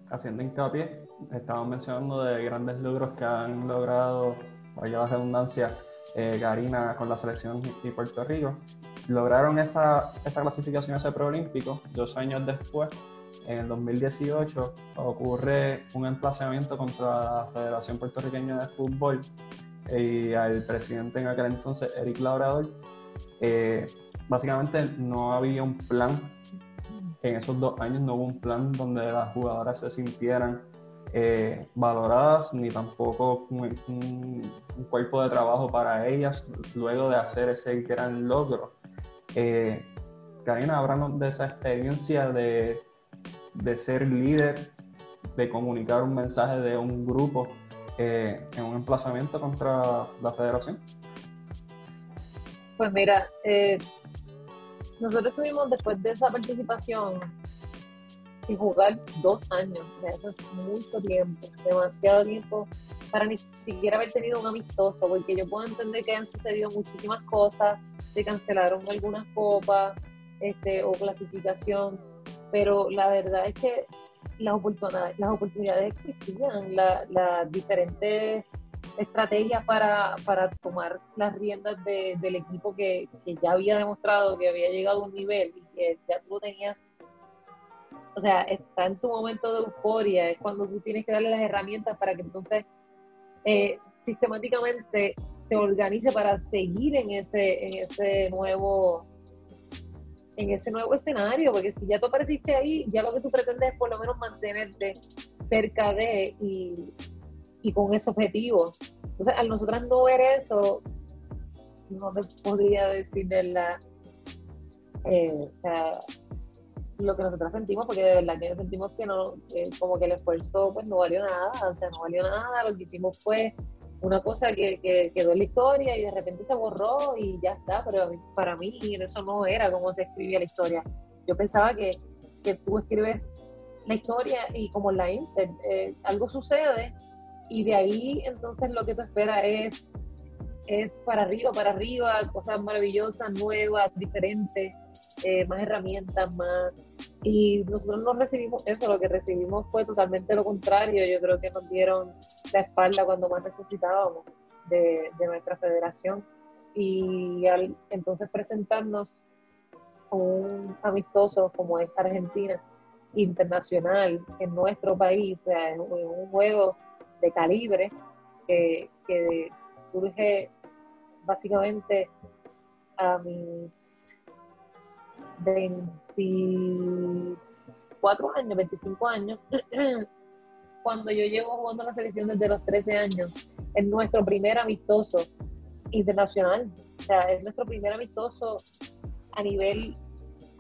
Speaker 1: Haciendo hincapié, estamos mencionando de grandes logros que han logrado, vaya la redundancia, eh, Karina con la selección y Puerto Rico. Lograron esa, esa clasificación a ese preolímpico dos años después en el 2018 ocurre un emplazamiento contra la Federación Puertorriqueña de Fútbol y al presidente en aquel entonces, Eric Labrador. Eh, básicamente no había un plan, en esos dos años no hubo un plan donde las jugadoras se sintieran eh, valoradas ni tampoco un, cuerpo de trabajo para ellas luego de hacer ese gran logro. Eh, Karina, háblanos de esa experiencia de de ser líder, de comunicar un mensaje de un grupo eh, en un emplazamiento contra la federación?
Speaker 3: Pues mira, eh, nosotros tuvimos después de esa participación sin jugar dos años, eso es mucho tiempo, demasiado tiempo para ni siquiera haber tenido un amistoso, porque yo puedo entender que han sucedido muchísimas cosas, se cancelaron algunas copas este, o clasificación, pero la verdad es que las oportunidades, las oportunidades existían, las diferentes estrategias para, tomar las riendas del equipo que, ya había demostrado que había llegado a un nivel y que ya tú tenías, o sea, está en tu momento de euforia, es cuando tú tienes que darle las herramientas para que entonces eh, sistemáticamente se organice para seguir en ese, en ese nuevo en ese nuevo escenario, porque si ya tú apareciste ahí, ya lo que tú pretendes es por lo menos mantenerte cerca de y, con ese objetivo. Entonces, al nosotras no ver eso, no te podría decir de la, eh, o sea, lo que nosotras sentimos, porque de verdad que sentimos que no, como que el esfuerzo pues no valió nada, o sea, no valió nada, lo que hicimos fue una cosa que, quedó en la historia y de repente se borró y ya está, pero para mí eso no era como se escribía la historia. Yo pensaba que, que tú escribes la historia y como la Inter, eh, algo sucede y de ahí entonces lo que te espera es, es para arriba, para arriba, cosas maravillosas, nuevas, diferentes, eh, más herramientas, más... Y nosotros no recibimos eso, lo que recibimos fue totalmente lo contrario. Yo creo que nos dieron la espalda cuando más necesitábamos de, nuestra federación. Y entonces presentarnos un amistoso como es Argentina, internacional, en nuestro país, o sea, es un, juego de calibre que, que surge básicamente a mis 24 años, 25 años, cuando yo llevo jugando la selección desde los 13 años, es nuestro primer amistoso internacional. O sea, es nuestro primer amistoso a nivel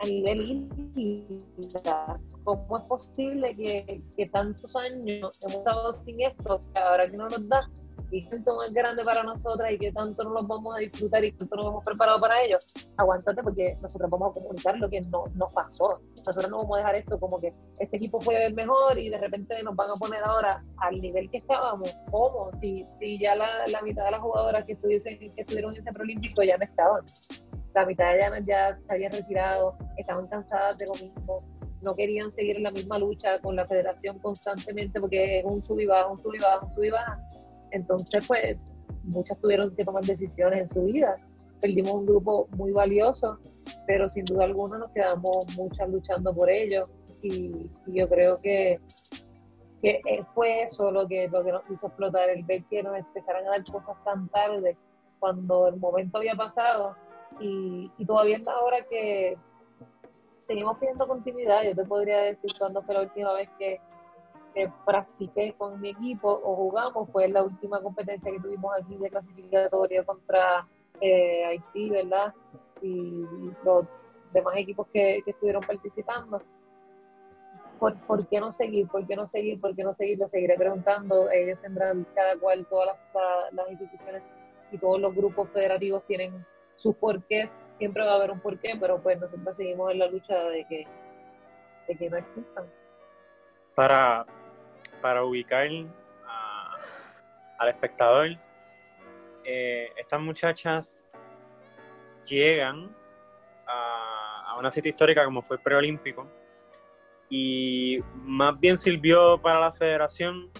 Speaker 3: a nivel isla. ¿Cómo es posible que, que tantos años hemos estado sin esto, que ahora que no nos da, y tanto más grande para nosotras y que tanto no los vamos a disfrutar y tanto nos hemos preparado para ello, aguántate porque nosotros vamos a comunicar lo que no, nos pasó. Nosotros no vamos a dejar esto como que este equipo fue el mejor y de repente nos van a poner ahora al nivel que estábamos. ¿Cómo? Si, si ya la, la mitad de las jugadoras que, estuviesen, que estuvieron en ese preolímpico ya no estaban. La mitad ya, ya se habían retirado, estaban cansadas de lo mismo no querían seguir en la misma lucha con la federación constantemente porque es un sub y baja, un sub y baja, un sub y baja. Entonces, pues, muchas tuvieron que tomar decisiones en su vida. Perdimos un grupo muy valioso, pero sin duda alguna nos quedamos muchas luchando por ello. Y, yo creo que, que, fue eso lo que, lo que nos hizo explotar, el ver que nos empezaran a dar cosas tan tarde, cuando el momento había pasado. Y, y todavía es la hora que seguimos pidiendo continuidad. Yo te podría decir cuándo fue la última vez que que practiqué con mi equipo o jugamos fue la última competencia que tuvimos aquí de clasificatoria contra eh, Haití, ¿verdad? Y los demás equipos que, estuvieron participando. ¿Por, ¿Por, qué no seguir? ¿Por qué no seguir? ¿Por qué no seguir? Lo seguiré preguntando. Ellos tendrán cada cual, todas las, las instituciones y todos los grupos federativos tienen sus porqués, siempre va a haber un porqué, pero pues nosotros seguimos en la lucha de que, de que no existan.
Speaker 4: Para, para ubicar al espectador, eh, estas muchachas llegan a, una cita histórica como fue el preolímpico y más bien sirvió para la federación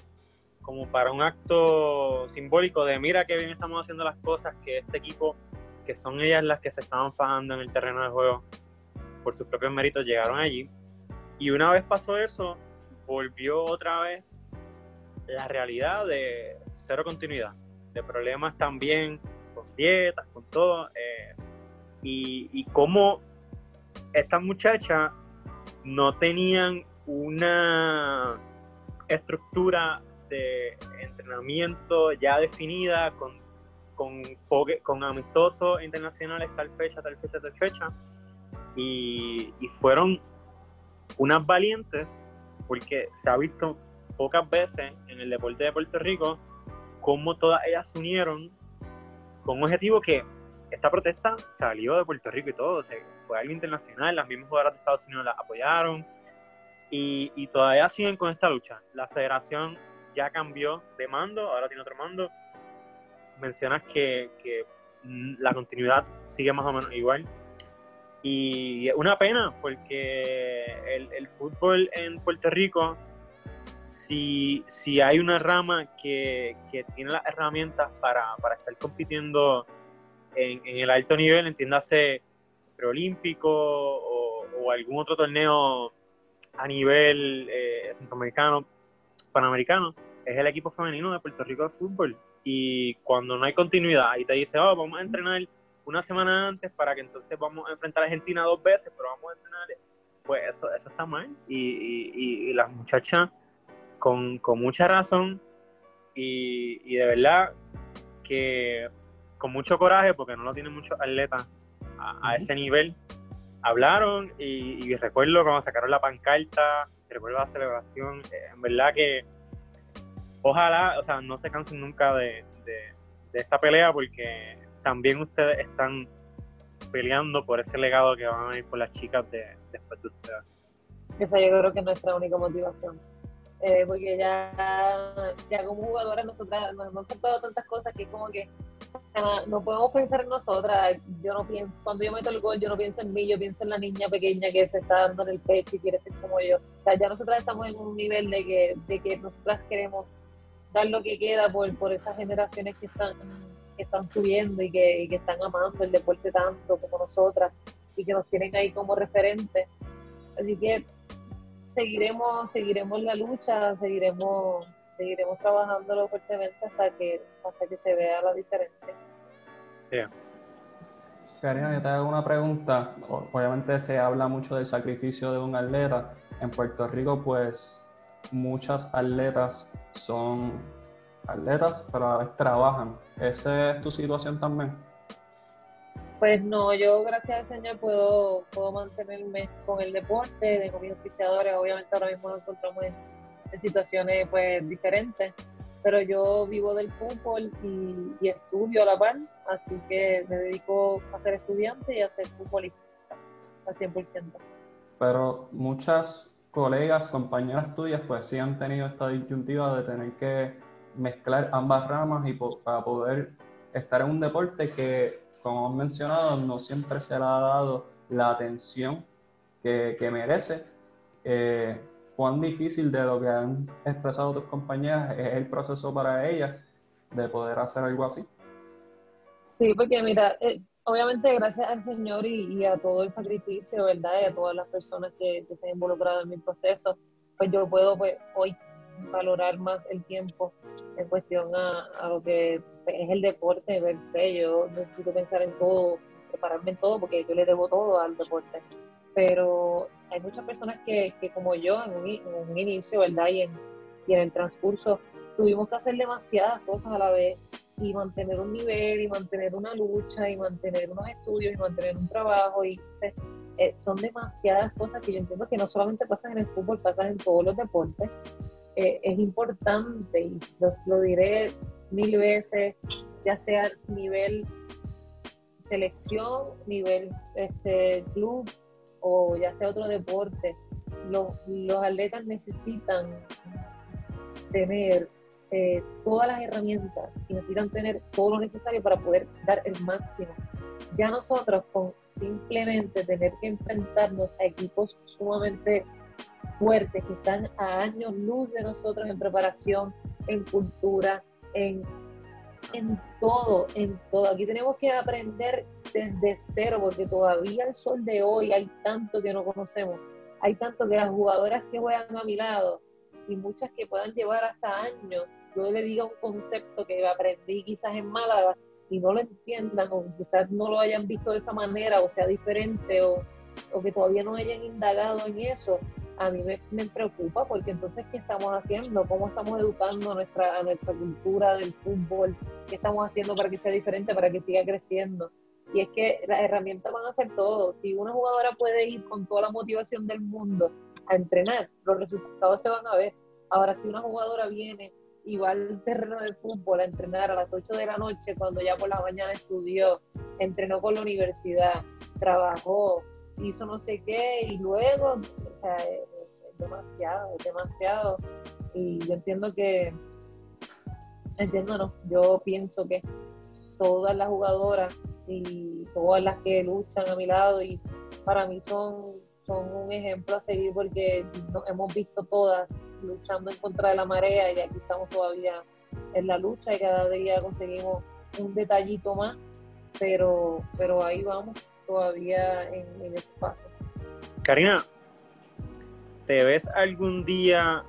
Speaker 4: como para un acto simbólico de mira que bien estamos haciendo las cosas, que este equipo, que son ellas las que se estaban fajando en el terreno de juego por sus propios méritos, llegaron allí. Y una vez pasó eso, volvió otra vez la realidad de cero continuidad, de problemas también con dietas, con todo. Eh, y, y cómo estas muchachas no tenían una estructura de entrenamiento ya definida con, con, con amistosos internacionales tal fecha, tal fecha, tal fecha. Y, y fueron unas valientes porque se ha visto pocas veces en el deporte de Puerto Rico cómo todas ellas se unieron con un objetivo que esta protesta salió de Puerto Rico y todo, fue algo internacional, las mismas jugadoras de Estados Unidos la apoyaron y, todavía siguen con esta lucha. La federación ya cambió de mando, ahora tiene otro mando. Mencionas que la continuidad sigue más o menos igual. Y es una pena porque el, fútbol en Puerto Rico, si, si hay una rama que, que tiene las herramientas para, para estar compitiendo en, el alto nivel, entiéndase preolímpico o, o, algún otro torneo a nivel eh, centroamericano, panamericano, es el equipo femenino de Puerto Rico de fútbol. Y cuando no hay continuidad y te dice, oh, vamos a entrenar una semana antes para que entonces vamos a enfrentar a Argentina dos veces, pero vamos a entrenar, pues eso, eso está mal. Y, y, y las muchachas, con, con mucha razón, y, y de verdad que con mucho coraje, porque no lo tienen muchos atletas a, a ese nivel, hablaron y, y, recuerdo cuando sacaron la pancarta, recuerdo la celebración, eh, en verdad que ojalá, o sea, no se cansen nunca de, de, de, esta pelea porque también ustedes están peleando por ese legado que van a ir por las chicas de, después de ustedes.
Speaker 3: Esa yo creo que es nuestra única motivación eh, porque ya, ya como jugadoras nosotras nos hemos contado tantas cosas que como que no podemos pensar en nosotras. Yo no pienso, cuando yo meto el gol, yo no pienso en mí, yo pienso en la niña pequeña que se está dando en el pecho y quiere ser como yo. O sea, ya nosotras estamos en un nivel de que, de que nosotras queremos dar lo que queda por, por esas generaciones que están, que están subiendo y que, y que están amando el deporte tanto como nosotras y que nos tienen ahí como referentes. Así que seguiremos, seguiremos la lucha, seguiremos, seguiremos trabajándolo fuertemente hasta que, hasta que se vea la diferencia.
Speaker 4: Sí.
Speaker 1: Karina, yo te hago una pregunta. Obviamente se habla mucho del sacrificio de un atleta. En Puerto Rico, pues muchas atletas son atletas, pero a la vez trabajan. ¿Esa es tu situación también?
Speaker 3: Pues no, yo gracias al Señor puedo, puedo mantenerme con el deporte, tengo mis oficiadores, obviamente ahora mismo nos encontramos en, en, situaciones pues diferentes, pero yo vivo del fútbol y, y, estudio a la par, así que me dedico a ser estudiante y a ser futbolista al 100%.
Speaker 1: Pero muchas colegas, compañeras tuyas, pues sí han tenido esta disyuntiva de tener que mezclar ambas ramas y po para poder estar en un deporte que como hemos mencionado, no siempre se le ha dado la atención que, que merece. Eh, ¿Cuán difícil de lo que han expresado tus compañeras es el proceso para ellas de poder hacer algo así?
Speaker 3: Sí, porque mira, eh, obviamente gracias al Señor y, y, a todo el sacrificio, ¿verdad? Y a todas las personas que, que se han involucrado en mi proceso, pues yo puedo pues, hoy valorar más el tiempo en cuestión a, lo que es el deporte se. Yo necesito pensar en todo, prepararme en todo, porque yo le debo todo al deporte. Pero hay muchas personas que, que como yo, en un, inicio, ¿verdad? Y en, y en el transcurso, tuvimos que hacer demasiadas cosas a la vez y mantener un nivel y mantener una lucha y mantener unos estudios y mantener un trabajo y o sea, eh, son demasiadas cosas que yo entiendo que no solamente pasan en el fútbol, pasan en todos los deportes eh, es importante y los, lo diré mil veces, ya sea nivel selección, nivel este, club o ya sea otro deporte, los, los atletas necesitan tener eh, todas las herramientas y necesitan tener todo lo necesario para poder dar el máximo. Ya nosotros con simplemente tener que enfrentarnos a equipos sumamente fuertes que están a años luz de nosotros en preparación, en cultura, en, en todo, en todo. Aquí tenemos que aprender desde cero porque todavía el sol de hoy hay tanto que no conocemos. Hay tanto que las jugadoras que juegan a mi lado y muchas que puedan llevar hasta años. Yo le digo un concepto que aprendí quizás en Málaga y no lo entiendan o quizás no lo hayan visto de esa manera o sea diferente o, o que todavía no hayan indagado en eso, a mí me, preocupa porque entonces, ¿qué estamos haciendo? ¿Cómo estamos educando nuestra, a nuestra cultura del fútbol? ¿Qué estamos haciendo para que sea diferente, para que siga creciendo? Y es que las herramientas van a ser todo. Si una jugadora puede ir con toda la motivación del mundo a entrenar, los resultados se van a ver. Ahora, si una jugadora viene y va al terreno de fútbol a entrenar a las 8 de la noche, cuando ya por la mañana estudió, entrenó con la universidad, trabajó, hizo no sé qué, y luego, demasiado, demasiado. Y yo entiendo que, entiendo no, yo pienso que todas las jugadoras y todas las que luchan a mi lado y para mí son, son un ejemplo a seguir porque nos hemos visto todas luchando en contra de la marea y aquí estamos todavía en la lucha y cada día conseguimos un detallito más, pero, pero ahí vamos todavía en, en esos pasos.
Speaker 4: Karina, ¿te ves algún día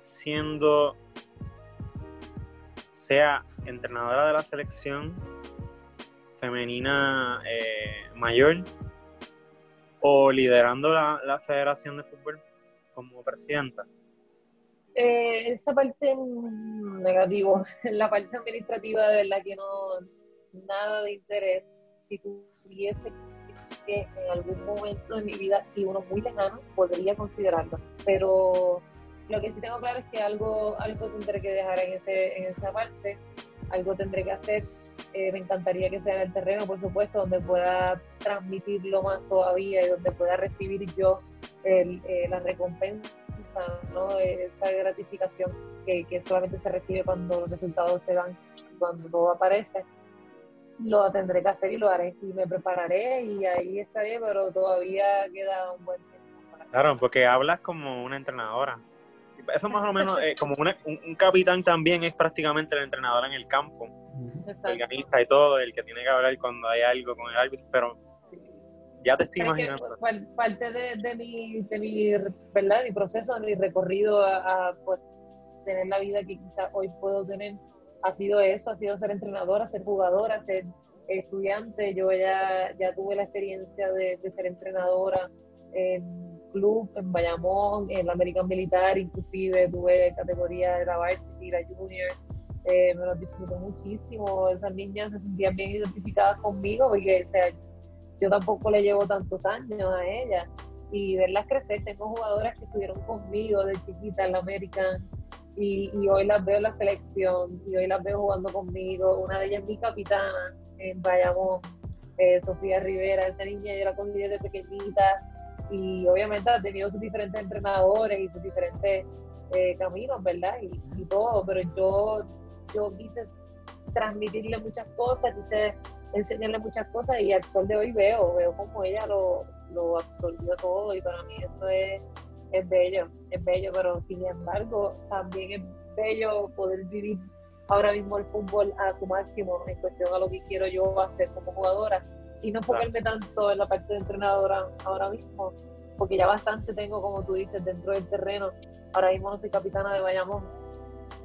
Speaker 4: siendo, sea entrenadora de la selección femenina eh, mayor o liderando la, la, Federación de Fútbol como presidenta?
Speaker 3: Eh, esa parte negativo, la parte administrativa de verdad que no, nada de interés. Si tuviese que en algún momento de mi vida y uno muy lejano podría considerarlo. Pero lo que sí tengo claro es que algo, algo tendré que dejar en, ese, en esa parte, algo tendré que hacer. Eh, me encantaría que sea en el terreno, por supuesto, donde pueda transmitirlo más todavía y donde pueda recibir yo el, eh, la recompensa, ¿no? esa gratificación que, que solamente se recibe cuando los resultados se dan, cuando todo aparece lo tendré que hacer y lo haré y me prepararé y ahí estaré, pero todavía queda un buen tiempo.
Speaker 4: Claro, porque hablas como una entrenadora. Eso más o menos, eh, como un, capitán también es prácticamente el entrenador en el campo. El organista y todo, el que tiene que hablar cuando hay algo con el árbitro, pero ya te estoy imaginando.
Speaker 3: Parte de, de, mi, de mi, ¿verdad? mi proceso, de mi recorrido a, a pues, tener la vida que quizás hoy puedo tener ha sido eso, ha sido ser entrenadora, ser jugadora, ser estudiante. Yo ya, ya tuve la experiencia de, ser entrenadora en club, en Bayamón, en la American Militar, inclusive tuve categoría de la varsity, la junior. Eh, me lo disfruté muchísimo. Esas niñas se sentían bien identificadas conmigo porque o sea, yo tampoco le llevo tantos años a ellas. Y verlas crecer, tengo jugadoras que estuvieron conmigo de chiquita en la American y, hoy las veo en la selección y hoy las veo jugando conmigo. Una de ellas es mi capitana en Bayamón, eh, Sofía Rivera. Esa niña yo la conocí desde pequeñita y obviamente ha tenido sus diferentes entrenadores y sus diferentes eh, caminos, ¿verdad? Y, todo, pero yo, yo quise transmitirle muchas cosas, quise enseñarle muchas cosas y al sol de hoy veo, veo como ella lo, lo absorbió todo y para mí eso es es bello, es bello, pero sin embargo también es bello poder vivir ahora mismo el fútbol a su máximo en cuestión a lo que quiero yo hacer como jugadora y no enfocarme tanto en la parte de entrenadora ahora mismo, porque ya bastante tengo, como tú dices, dentro del terreno. Ahora mismo no soy capitana de Bayamón.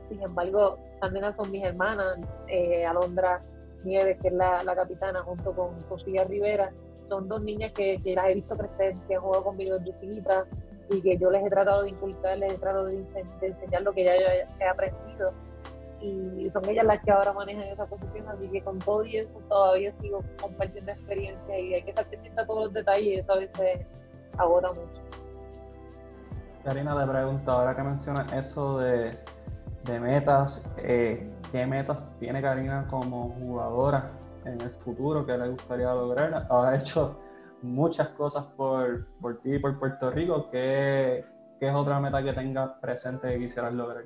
Speaker 3: Sin embargo, Sandena son mis hermanas, eh, Alondra Nieves, que es la, capitana, junto con Sofía Rivera. Son dos niñas que, que las he visto crecer, que han jugado conmigo desde chiquitas, y que yo les he tratado de inculcar, les he tratado de, enseñar lo que ya he aprendido. Y son ellas las que ahora manejan esa posición, así que con todo y eso todavía sigo compartiendo experiencia y hay que estar pendiente a todos los detalles y eso a veces agota mucho.
Speaker 1: Karina, le pregunto, ahora que mencionas eso de, de metas, eh, ¿qué metas tiene Karina como jugadora en el futuro que le gustaría lograr? Ha hecho muchas cosas por, por ti y por Puerto Rico. ¿Qué, ¿Qué es otra meta que tengas presente que quisieras lograr?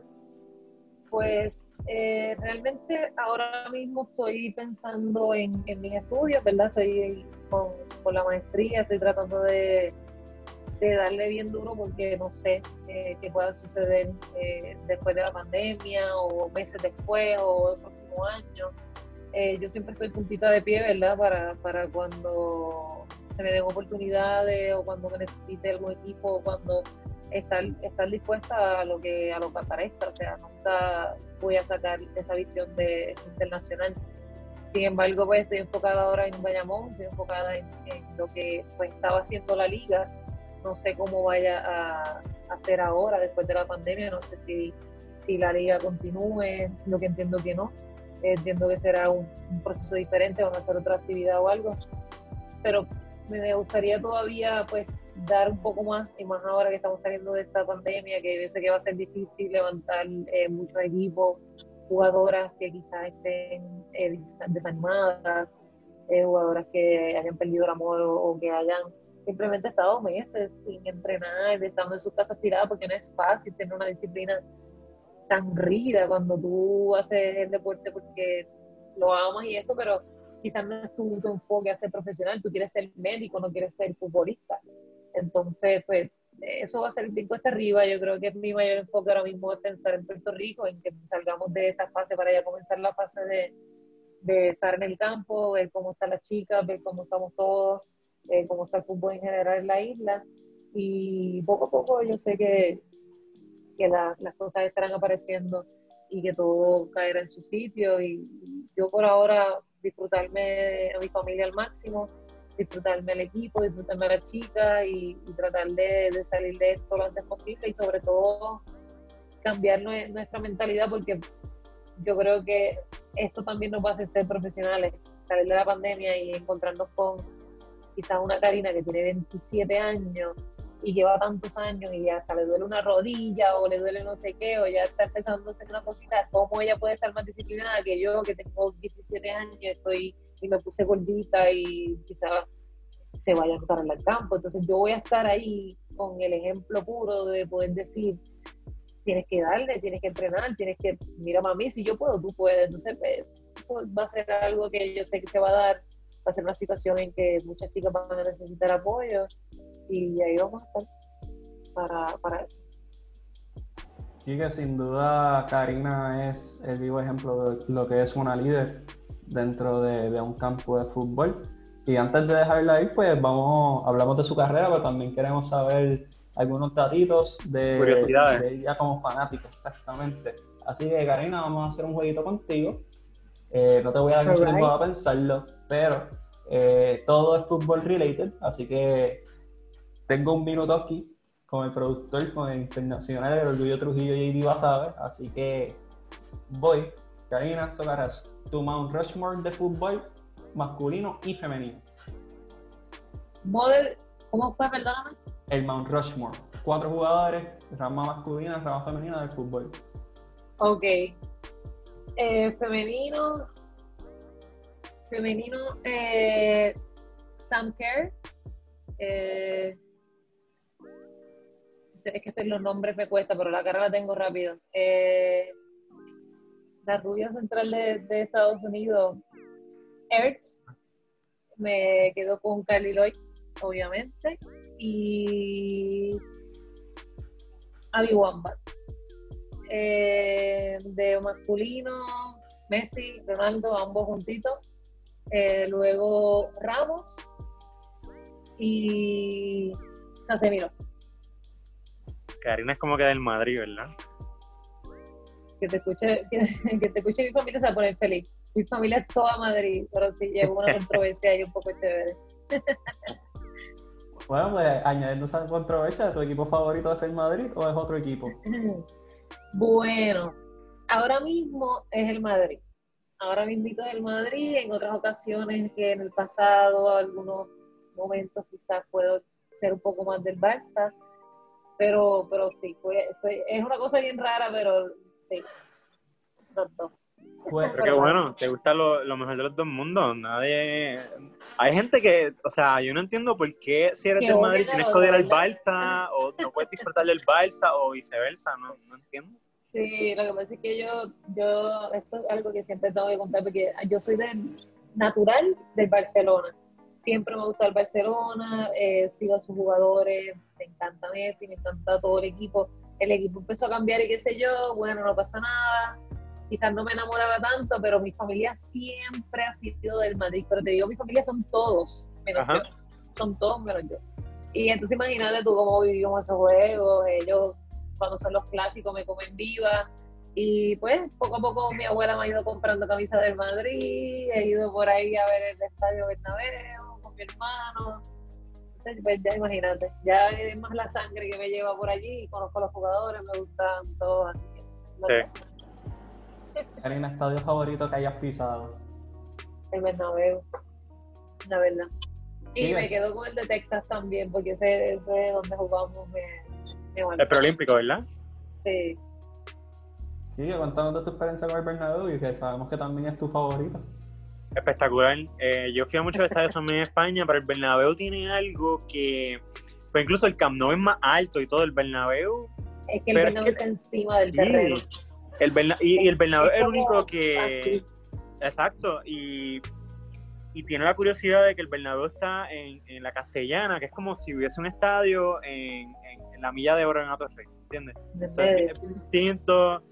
Speaker 3: Pues eh, realmente ahora mismo estoy pensando en, en mis estudios, ¿verdad? Estoy con, con, la maestría, estoy tratando de, de, darle bien duro porque no sé eh, qué pueda suceder eh, después de la pandemia o meses después o el próximo año. Eh, yo siempre estoy puntita de pie, ¿verdad? Para, para cuando se me den oportunidades o cuando me necesite algún equipo o cuando estar, estar dispuesta a lo que a lo que aparezca, o sea, nunca voy a sacar esa visión de internacional. Sin embargo, pues estoy enfocada ahora en Bayamón, estoy enfocada en, lo que pues, estaba haciendo la liga. No sé cómo vaya a, hacer ahora, después de la pandemia, no sé si, si la liga continúe, lo que entiendo que no. Entiendo que será un, un proceso diferente, van a hacer otra actividad o algo. Pero me gustaría todavía pues dar un poco más, y más ahora que estamos saliendo de esta pandemia, que yo sé que va a ser difícil levantar eh, muchos equipos, jugadoras que quizás estén eh, desanimadas, eh, jugadoras que hayan perdido el amor o, que hayan simplemente estado meses sin entrenar, estando en sus casas tiradas, porque no es fácil tener una disciplina tan rígida cuando tú haces el deporte porque lo amas y esto, pero quizás no es tu, tu enfoque a ser profesional, tú quieres ser médico, no quieres ser futbolista. Entonces, pues eso va a ser bien cuesta arriba. Yo creo que mi mayor enfoque ahora mismo es pensar en Puerto Rico, en que salgamos de esta fase para ya comenzar la fase de, de estar en el campo, ver cómo están las chicas, ver cómo estamos todos, ver cómo está el fútbol en general en la isla. Y poco a poco yo sé que, que las cosas estarán apareciendo y que todo caerá en su sitio. Y yo por ahora disfrutarme a mi familia al máximo disfrutarme al equipo, disfrutarme a la chica y, tratar de, salir de esto lo antes posible y sobre todo cambiar nuestra mentalidad porque yo creo que esto también nos va a hacer ser profesionales, salir de la pandemia y encontrarnos con quizás una Karina que tiene 27 años y lleva tantos años y hasta le duele una rodilla o le duele no sé qué o ya está empezando a hacer una cosita, ¿cómo ella puede estar más disciplinada que yo que tengo 17 años estoy y me puse gordita y quizás se vaya a estar en el campo. Entonces yo voy a estar ahí con el ejemplo puro de poder decir, tienes que darle, tienes que entrenar, tienes que, mira mami, si yo puedo, tú puedes. Entonces pues, eso va a ser algo que yo sé que se va a dar, va a ser una situación en que muchas chicas van a necesitar apoyo y ahí vamos a estar para, para eso.
Speaker 1: Y que sin duda Karina es el vivo ejemplo de lo que es una líder dentro de, un campo de fútbol. Y antes de dejarla ir, pues vamos, hablamos de su carrera, pero también queremos saber algunos datitos de, de ella como fanática, exactamente. Así que, Karina, vamos a hacer un jueguito contigo. Eh, no te voy a dar mucho tiempo a pensarlo, pero eh, todo es fútbol related, así que tengo un minuto aquí con el productor, con el internacional del Orgullo Trujillo y Basabe, así que voy. Karina Socarras tu Mount Rushmore de fútbol masculino y femenino.
Speaker 3: Model, ¿cómo fue, perdóname?
Speaker 1: El Mount Rushmore. Cuatro jugadores, rama masculina, rama femenina del fútbol.
Speaker 3: Ok. Eh, femenino. Femenino, eh, Sam Kerr. Eh, es que los nombres me cuesta, pero la cara la tengo rápido. Eh, la rubia central de, Estados Unidos, Ertz, me quedo con Carly Lloyd, obviamente, y Abby Wambach. Eh, de masculino, Messi, Ronaldo, ambos juntitos. Eh, luego Ramos y Casemiro.
Speaker 4: Karina es como que del Madrid, ¿verdad?
Speaker 3: que te escuche, que, te escuche mi familia se va a poner feliz. Mi familia es toda Madrid, pero sí llevo una controversia ahí un poco chévere.
Speaker 1: Bueno, pues añadiendo esa controversia, ¿tu equipo favorito es el Madrid o es otro equipo?
Speaker 3: Bueno, ahora mismo es el Madrid. Ahora mismo es el Madrid. En otras ocasiones que en el pasado, algunos momentos quizás puedo ser un poco más del Barça. Pero, pero sí, es una cosa bien rara, pero Sí,
Speaker 4: Pero qué bueno, te gusta lo, lo, mejor de los dos mundos. Nadie. Hay gente que, o sea, yo no entiendo por qué si eres de Madrid tienes que odiar al Balsa, o no puedes disfrutar del Balsa, o viceversa, no, no entiendo.
Speaker 3: Sí, lo que pasa es que yo, yo, esto es algo que siempre tengo que contar, porque yo soy de natural del Barcelona. Siempre me gusta el Barcelona, eh, sigo a sus jugadores, me encanta Messi, me encanta todo el equipo. El equipo empezó a cambiar y qué sé yo, bueno, no pasa nada quizás no me enamoraba tanto, pero mi familia siempre ha sido del Madrid. Pero te digo, mi familia son todos, menos yo. Son todos menos yo. Y entonces imagínate tú cómo vivimos esos juegos. Ellos, cuando son los clásicos, me comen viva. Y pues poco a poco mi abuela me ha ido comprando camisas del Madrid, he ido por ahí a ver el estadio Bernabéu con mi hermano. Entonces, pues ya imagínate, ya es más la sangre que me lleva por allí, conozco a los jugadores, me gustan todos. Así que,
Speaker 1: Karina, estadio favorito que hayas pisado?
Speaker 3: El Bernabéu, la verdad. Y me quedo con el de Texas también, porque ese, es donde jugamos me, me
Speaker 4: El preolímpico, ¿verdad?
Speaker 3: Sí.
Speaker 1: Sí, de tu experiencia con el Bernabéu y que sabemos que también es tu favorito.
Speaker 4: Espectacular. Eh, yo fui a muchos estadios también en España, pero el Bernabéu tiene algo que, pues incluso el Camp Nou es más alto y todo, el Bernabéu...
Speaker 3: Es que el Bernabéu está encima del terreno.
Speaker 4: El y, el Bernabéu es el único que... Exacto, y, y, tiene la curiosidad de que el Bernabéu está en, en, la Castellana, que es como si hubiese un estadio en, en, la milla de oro en Atorrey, ¿entiendes? es, distinto,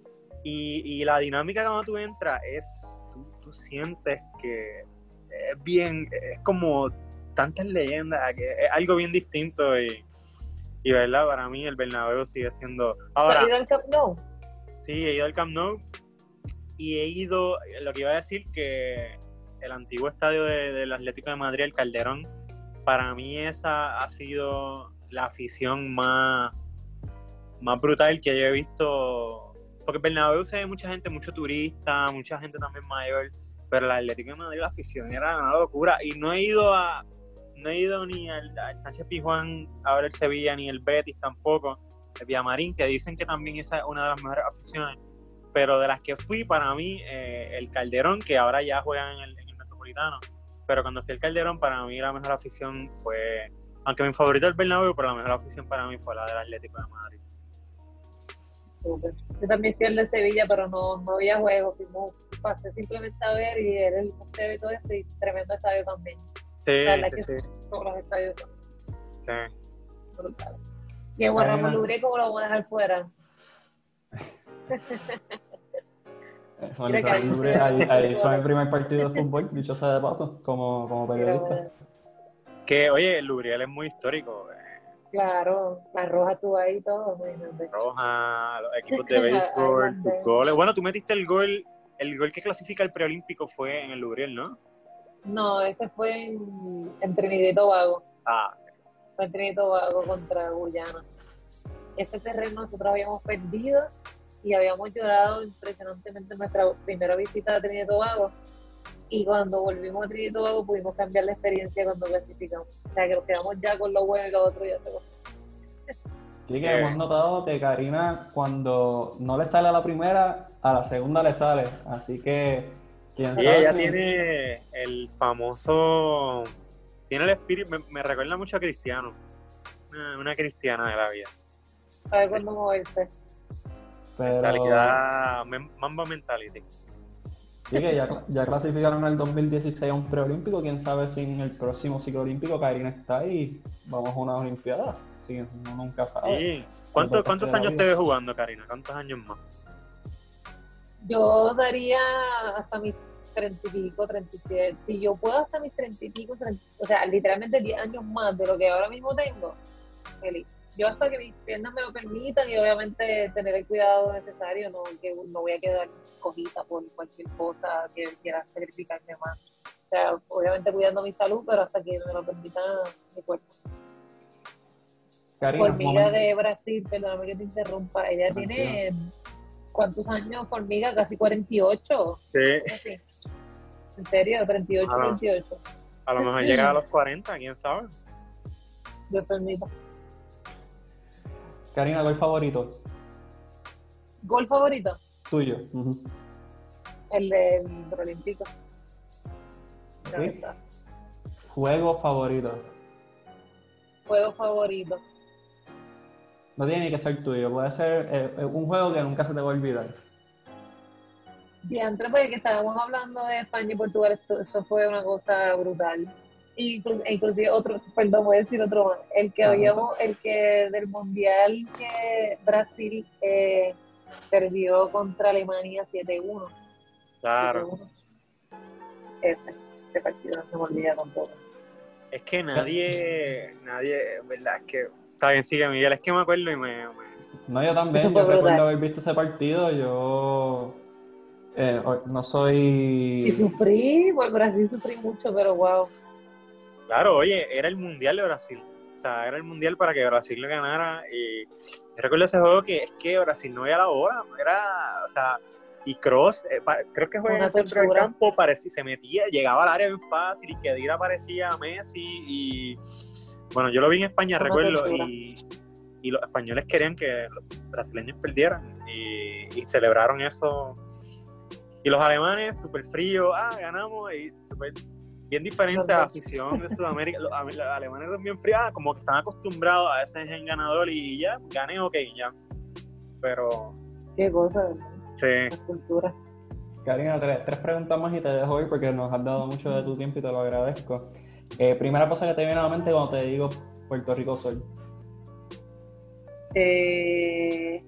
Speaker 4: y, y, la dinámica cuando tú entras es, tú, sientes que es bien, es como tantas leyendas, que es algo bien distinto y, y verdad, para mí el Bernabéu sigue siendo...
Speaker 3: Ahora, ¿Has ido al Camp
Speaker 4: Sí, he ido al Camp Nou y he ido, lo que iba a decir, que el antiguo estadio del Atlético de Madrid, el Calderón, para mí esa ha sido la afición más, más brutal que yo he visto. Porque Bernabéu se ve mucha gente, mucho turista, mucha gente también mayor, pero el Atlético de Madrid, la afición era una locura. Y no he ido a no he ido ni al, Sánchez Pizjuán a ver el Sevilla, ni el Betis tampoco Villamarín, que dicen que también esa es una de las mejores aficiones. Pero de las que fui, para mí, eh, el Calderón, que ahora ya juega en el, Metropolitano. Pero cuando fui al Calderón, para mí la mejor afición fue, aunque mi favorito es el Bernabéu, pero la mejor afición para mí fue la del Atlético de Madrid.
Speaker 3: Yo también fui al de Sevilla, pero no, no había juego. Fuimos, pasé simplemente a ver y era el museo y todo esto, y tremendo estadio también.
Speaker 4: Sí, sí, sí.
Speaker 3: Todos los estadios son. Sí. Brutal. Y el Ramos Lubre, ¿cómo lo vamos a dejar fuera?
Speaker 1: Juan ahí, ahí fue mi primer partido de fútbol, dicho sea de paso, como, como periodista.
Speaker 4: Que, oye, el Lubriel es muy histórico.
Speaker 3: Claro, la roja tú ahí y todo.
Speaker 4: Roja, los equipos de béisbol, goles. Bueno, tú metiste el gol, el gol que clasifica el preolímpico fue en el Lubriel, ¿no?
Speaker 3: No, ese fue en, en Trinidad y Tobago.
Speaker 4: Ah,
Speaker 3: fue Trinidad Tobago contra Guyana. Ese terreno nosotros habíamos perdido y habíamos llorado impresionantemente en nuestra primera visita a Trinidad y Tobago. Y cuando volvimos a Trinidad y Tobago pudimos cambiar la experiencia cuando clasificamos. O sea, que nos quedamos ya con lo bueno y lo otro ya se
Speaker 1: Sí, que hemos notado que Karina cuando no le sale a la primera, a la segunda le sale. Así que,
Speaker 4: quién sabe. ella tiene el famoso tiene el espíritu, me, recuerda mucho a Cristiano. Una, cristiana de la vida.
Speaker 3: ¿Sabes cuándo moverse?
Speaker 1: Pero...
Speaker 4: Mentalidad, Mamba Mentality.
Speaker 1: Sí, que ya, ya clasificaron el 2016 a un preolímpico. Quién sabe si en el próximo ciclo olímpico Karina está ahí. Vamos a una Olimpiada. Sí, uno nunca sabe.
Speaker 4: Sí. ¿Cuántos años te ves jugando, Karina? ¿Cuántos años más?
Speaker 3: Yo daría hasta mis treinta y pico, treinta y siete, si yo puedo hasta mis treinta y pico, o sea, literalmente 10 años más de lo que ahora mismo tengo, feliz. Yo hasta que mis piernas me lo permitan y obviamente tener el cuidado necesario, no, que no voy a quedar cojita por cualquier cosa que quiera sacrificarme más. O sea, obviamente cuidando mi salud, pero hasta que me lo permita mi cuerpo. Hormiga de Brasil, perdóname que te interrumpa, ella tiene... ¿Cuántos años hormiga? Casi 48.
Speaker 4: Sí.
Speaker 3: ¿En serio? 38, a 28.
Speaker 4: A lo mejor llega a los 40, quién sabe.
Speaker 3: Dios permita.
Speaker 1: Karina, ¿gol favorito?
Speaker 3: ¿Gol favorito?
Speaker 1: Tuyo.
Speaker 3: el del Olímpico.
Speaker 1: Sí. Juego favorito.
Speaker 3: Juego favorito.
Speaker 1: No tiene ni que ser tuyo, puede ser eh, eh, un juego que nunca se te va a olvidar.
Speaker 3: Diantre, porque que estábamos hablando de España y Portugal, eso fue una cosa brutal. Inclu- e inclusive otro, perdón, voy a decir otro más. El que habíamos, el que del mundial que Brasil eh, perdió contra Alemania 7-1.
Speaker 4: Claro.
Speaker 3: 7-1. Ese, ese partido no se me olvida tampoco.
Speaker 4: Es que nadie, nadie, ¿verdad? Es que, está bien, sigue Miguel, es que me acuerdo y me, me-
Speaker 1: No, yo también, yo recuerdo
Speaker 3: brutal.
Speaker 1: haber visto ese partido, yo eh, no soy...
Speaker 3: Y sufrí, por Brasil sufrí mucho, pero wow.
Speaker 4: Claro, oye, era el Mundial de Brasil. O sea, era el Mundial para que Brasil le ganara. Y recuerdo ese juego que es que Brasil no veía la bola. Era, o sea, y Cross, eh, pa- creo que juega en el centro del campo, parecía, se metía, llegaba al área bien fácil y que Dira parecía a Messi. Y bueno, yo lo vi en España,
Speaker 3: Una
Speaker 4: recuerdo, y, y los españoles querían que los brasileños perdieran y, y celebraron eso. Y los alemanes, súper fríos, ah, ganamos, y súper bien diferente a la afición de Sudamérica. Los, los alemanes son bien fríos, ah, como que están acostumbrados a ese gen ganador y ya, gané, ok, ya. Pero,
Speaker 3: Qué cosa, ¿verdad?
Speaker 4: sí,
Speaker 3: la cultura.
Speaker 1: Karina, tres, tres preguntas más y te dejo ir porque nos has dado mucho de tu tiempo y te lo agradezco. Eh, primera cosa que te viene a la mente cuando te digo Puerto Rico Sol.
Speaker 3: Eh,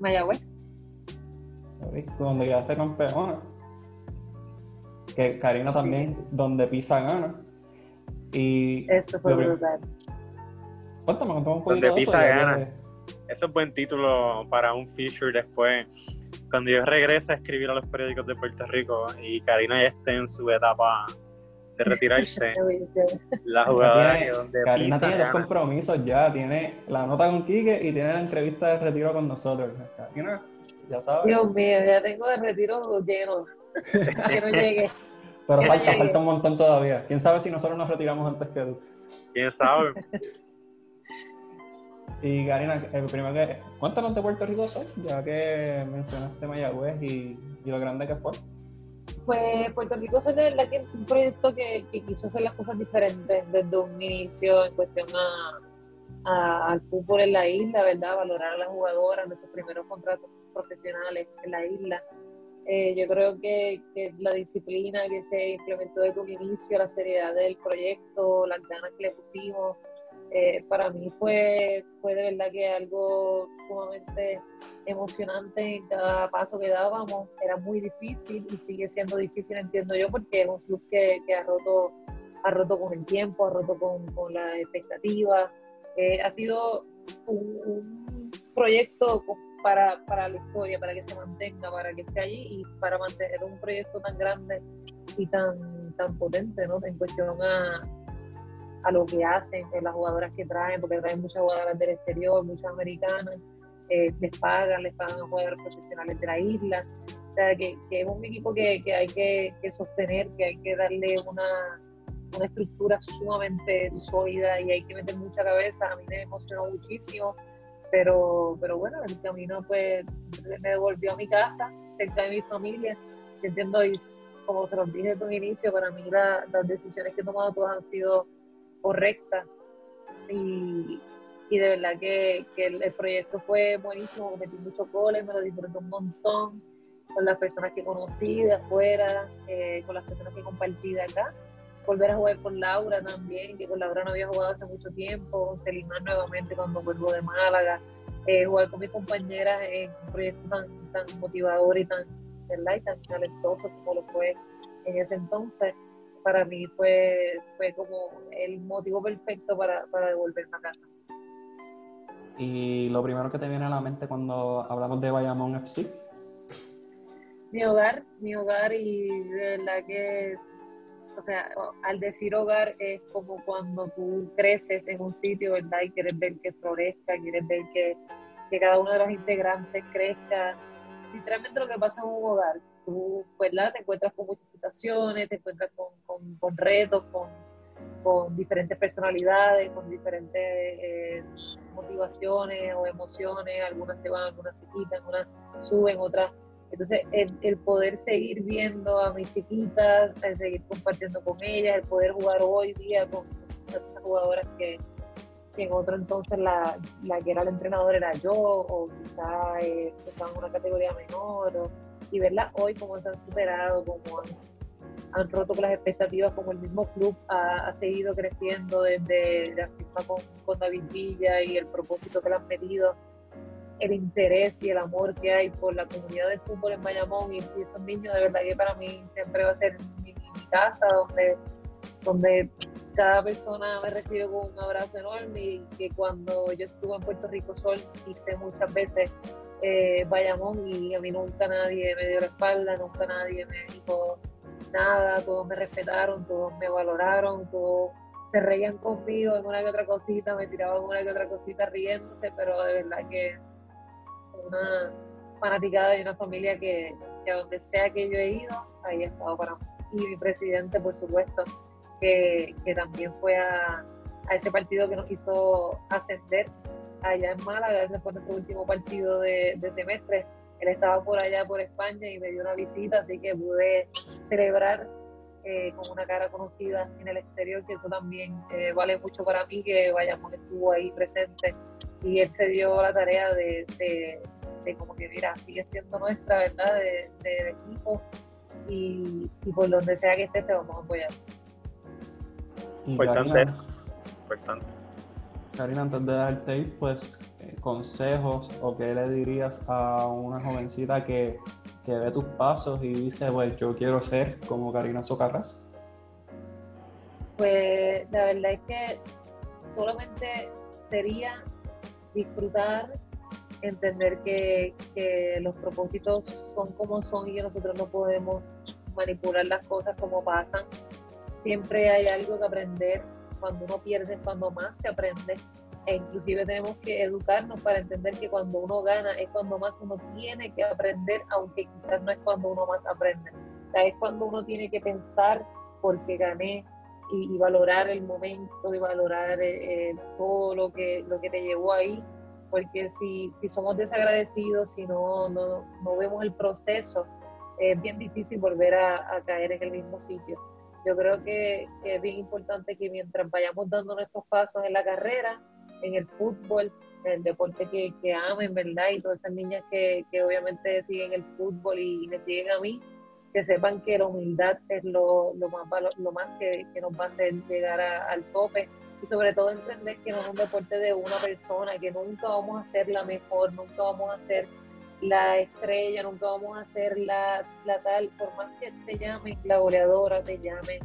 Speaker 3: Mayagüez.
Speaker 1: Donde quedaste campeona. Que Karina también, donde pisa gana. Y
Speaker 3: Eso fue brutal.
Speaker 1: cuéntame, cuéntame un poquito
Speaker 4: Donde
Speaker 1: de eso,
Speaker 4: pisa gana.
Speaker 1: que-
Speaker 4: eso es buen título para un feature después. Cuando yo regrese a escribir a los periódicos de Puerto Rico y Karina ya esté en su etapa de retirarse, la jugadora
Speaker 1: Tiene-
Speaker 4: donde
Speaker 1: Karina
Speaker 4: pisa
Speaker 1: tiene dos
Speaker 4: gana.
Speaker 1: compromisos ya, tiene la nota con Quique y tiene la entrevista de retiro con nosotros. Karina, ya sabes.
Speaker 3: Dios mío, ya tengo el retiro lleno. que no llegue.
Speaker 1: Pero falta, falta un montón todavía. ¿Quién sabe si nosotros nos retiramos antes que tú?
Speaker 4: ¿Quién sabe?
Speaker 1: Y Karina, eh, primero que, cuéntanos de Puerto Rico Sol, ya que mencionaste Mayagüez y, y lo grande que fue.
Speaker 3: Pues Puerto Rico es de verdad que es un proyecto que, que quiso hacer las cosas diferentes desde un inicio en cuestión a, a- al fútbol en la isla, ¿verdad? Valorar a las jugadoras, nuestros primeros contratos profesionales en la isla. Eh, yo creo que, que la disciplina que se implementó desde un inicio, la seriedad del proyecto, las ganas que le pusimos, eh, para mí fue, fue de verdad que algo sumamente emocionante en cada paso que dábamos. Era muy difícil y sigue siendo difícil, entiendo yo, porque es un club que, que ha, roto, ha roto con el tiempo, ha roto con, con las expectativas. Eh, ha sido un, un proyecto con- para, para la historia, para que se mantenga, para que esté allí y para mantener un proyecto tan grande y tan, tan potente, ¿no? En cuestión a, a lo que hacen, en las jugadoras que traen, porque traen muchas jugadoras del exterior, muchas americanas, eh, les pagan, les pagan a jugadores profesionales de la isla. O sea, que, que es un equipo que, que hay que, que sostener, que hay que darle una, una estructura sumamente sólida y hay que meter mucha cabeza. A mí me emocionó muchísimo, pero, pero bueno, el camino pues me devolvió a mi casa, cerca de mi familia. Entiendo, y como se los dije desde un inicio, para mí la- las decisiones que he tomado todas han sido correctas y, y de verdad que, que el, el proyecto fue buenísimo, metí muchos goles, me lo disfruté un montón con las personas que conocí de afuera, eh, con las personas que compartí de acá. Volver a jugar con Laura también, que con Laura no había jugado hace mucho tiempo, con Selimar nuevamente cuando vuelvo de Málaga, eh, jugar con mis compañeras en un proyecto tan, tan motivador y tan, ¿verdad? y tan talentoso como lo fue en ese entonces para mí fue, fue como el motivo perfecto para, para devolverme a casa.
Speaker 1: Y lo primero que te viene a la mente cuando hablamos de Bayamón FC.
Speaker 3: Mi hogar, mi hogar y de verdad que, o sea, al decir hogar es como cuando tú creces en un sitio, ¿verdad? Y quieres ver que florezca, quieres ver que, que cada uno de los integrantes crezca. Literalmente lo que pasa en un hogar, tú, ¿verdad? Te encuentras con muchas situaciones, te encuentras con, con, con retos, con, con diferentes personalidades, con diferentes eh, motivaciones o emociones, algunas se van, algunas se quitan, unas suben, otras Entonces, el, poder seguir viendo a mis chiquitas, el seguir compartiendo con ellas, el poder jugar hoy día con esas jugadoras que, en otro entonces la, la, que era el entrenador era yo, o quizá eh, estaban en una categoría menor, y verla hoy como se han superado, como han, roto con las expectativas, como el mismo club ha, seguido creciendo desde la firma con, con David Villa y el propósito que le han metido el interés y el amor que hay por la comunidad del fútbol en Bayamón y, esos niños de verdad que para mí siempre va a ser mi, casa donde, donde cada persona me recibe con un abrazo enorme y que cuando yo estuve en Puerto Rico Sol hice muchas veces eh, Bayamón y a mí nunca nadie me dio la espalda, nunca nadie me dijo nada, todos me respetaron, todos me valoraron, todos se reían conmigo en una que otra cosita, me tiraban una que otra cosita riéndose, pero de verdad que una fanaticada y una familia que, a donde sea que yo he ido, ahí he estado para mí. Y mi presidente, por supuesto, que, también fue a, ese partido que nos hizo ascender allá en Málaga, ese fue nuestro último partido de, semestre. Él estaba por allá, por España, y me dio una visita, así que pude celebrar eh, con una cara conocida en el exterior, que eso también eh, vale mucho para mí, que vayamos, estuvo ahí presente y él se dio la tarea de, de, como que, mira, sigue siendo nuestra, ¿verdad?, de, de equipo y, y, por donde sea que esté te vamos a apoyar.
Speaker 4: Importante, importante.
Speaker 1: Karina, antes de darte ahí, pues, consejos o qué le dirías a una jovencita que, que ve tus pasos y dice, pues, yo quiero ser como Karina Socarras?
Speaker 3: Pues la verdad es que solamente sería disfrutar, entender que, los propósitos son como son y que nosotros no podemos manipular las cosas como pasan. Siempre hay algo que aprender. Cuando uno pierde cuando más se aprende. E inclusive tenemos que educarnos para entender que cuando uno gana es cuando más uno tiene que aprender, aunque quizás no es cuando uno más aprende. es cuando uno tiene que pensar porque gané, y, valorar el momento y valorar eh, eh, todo lo que, lo que te llevó ahí, porque si, si somos desagradecidos, si no, no, no vemos el proceso, es bien difícil volver a, a, caer en el mismo sitio. Yo creo que, que, es bien importante que mientras vayamos dando nuestros pasos en la carrera, en el fútbol, en el deporte que, que amen, ¿verdad? Y todas esas niñas que, que obviamente siguen el fútbol y me siguen a mí, que sepan que la humildad es lo, lo más, lo más que, que, nos va a hacer llegar al tope. Y sobre todo entender que no es un deporte de una persona, que nunca vamos a ser la mejor, nunca vamos a ser la estrella, nunca vamos a ser la, la tal, por más que te llamen la goleadora, te llamen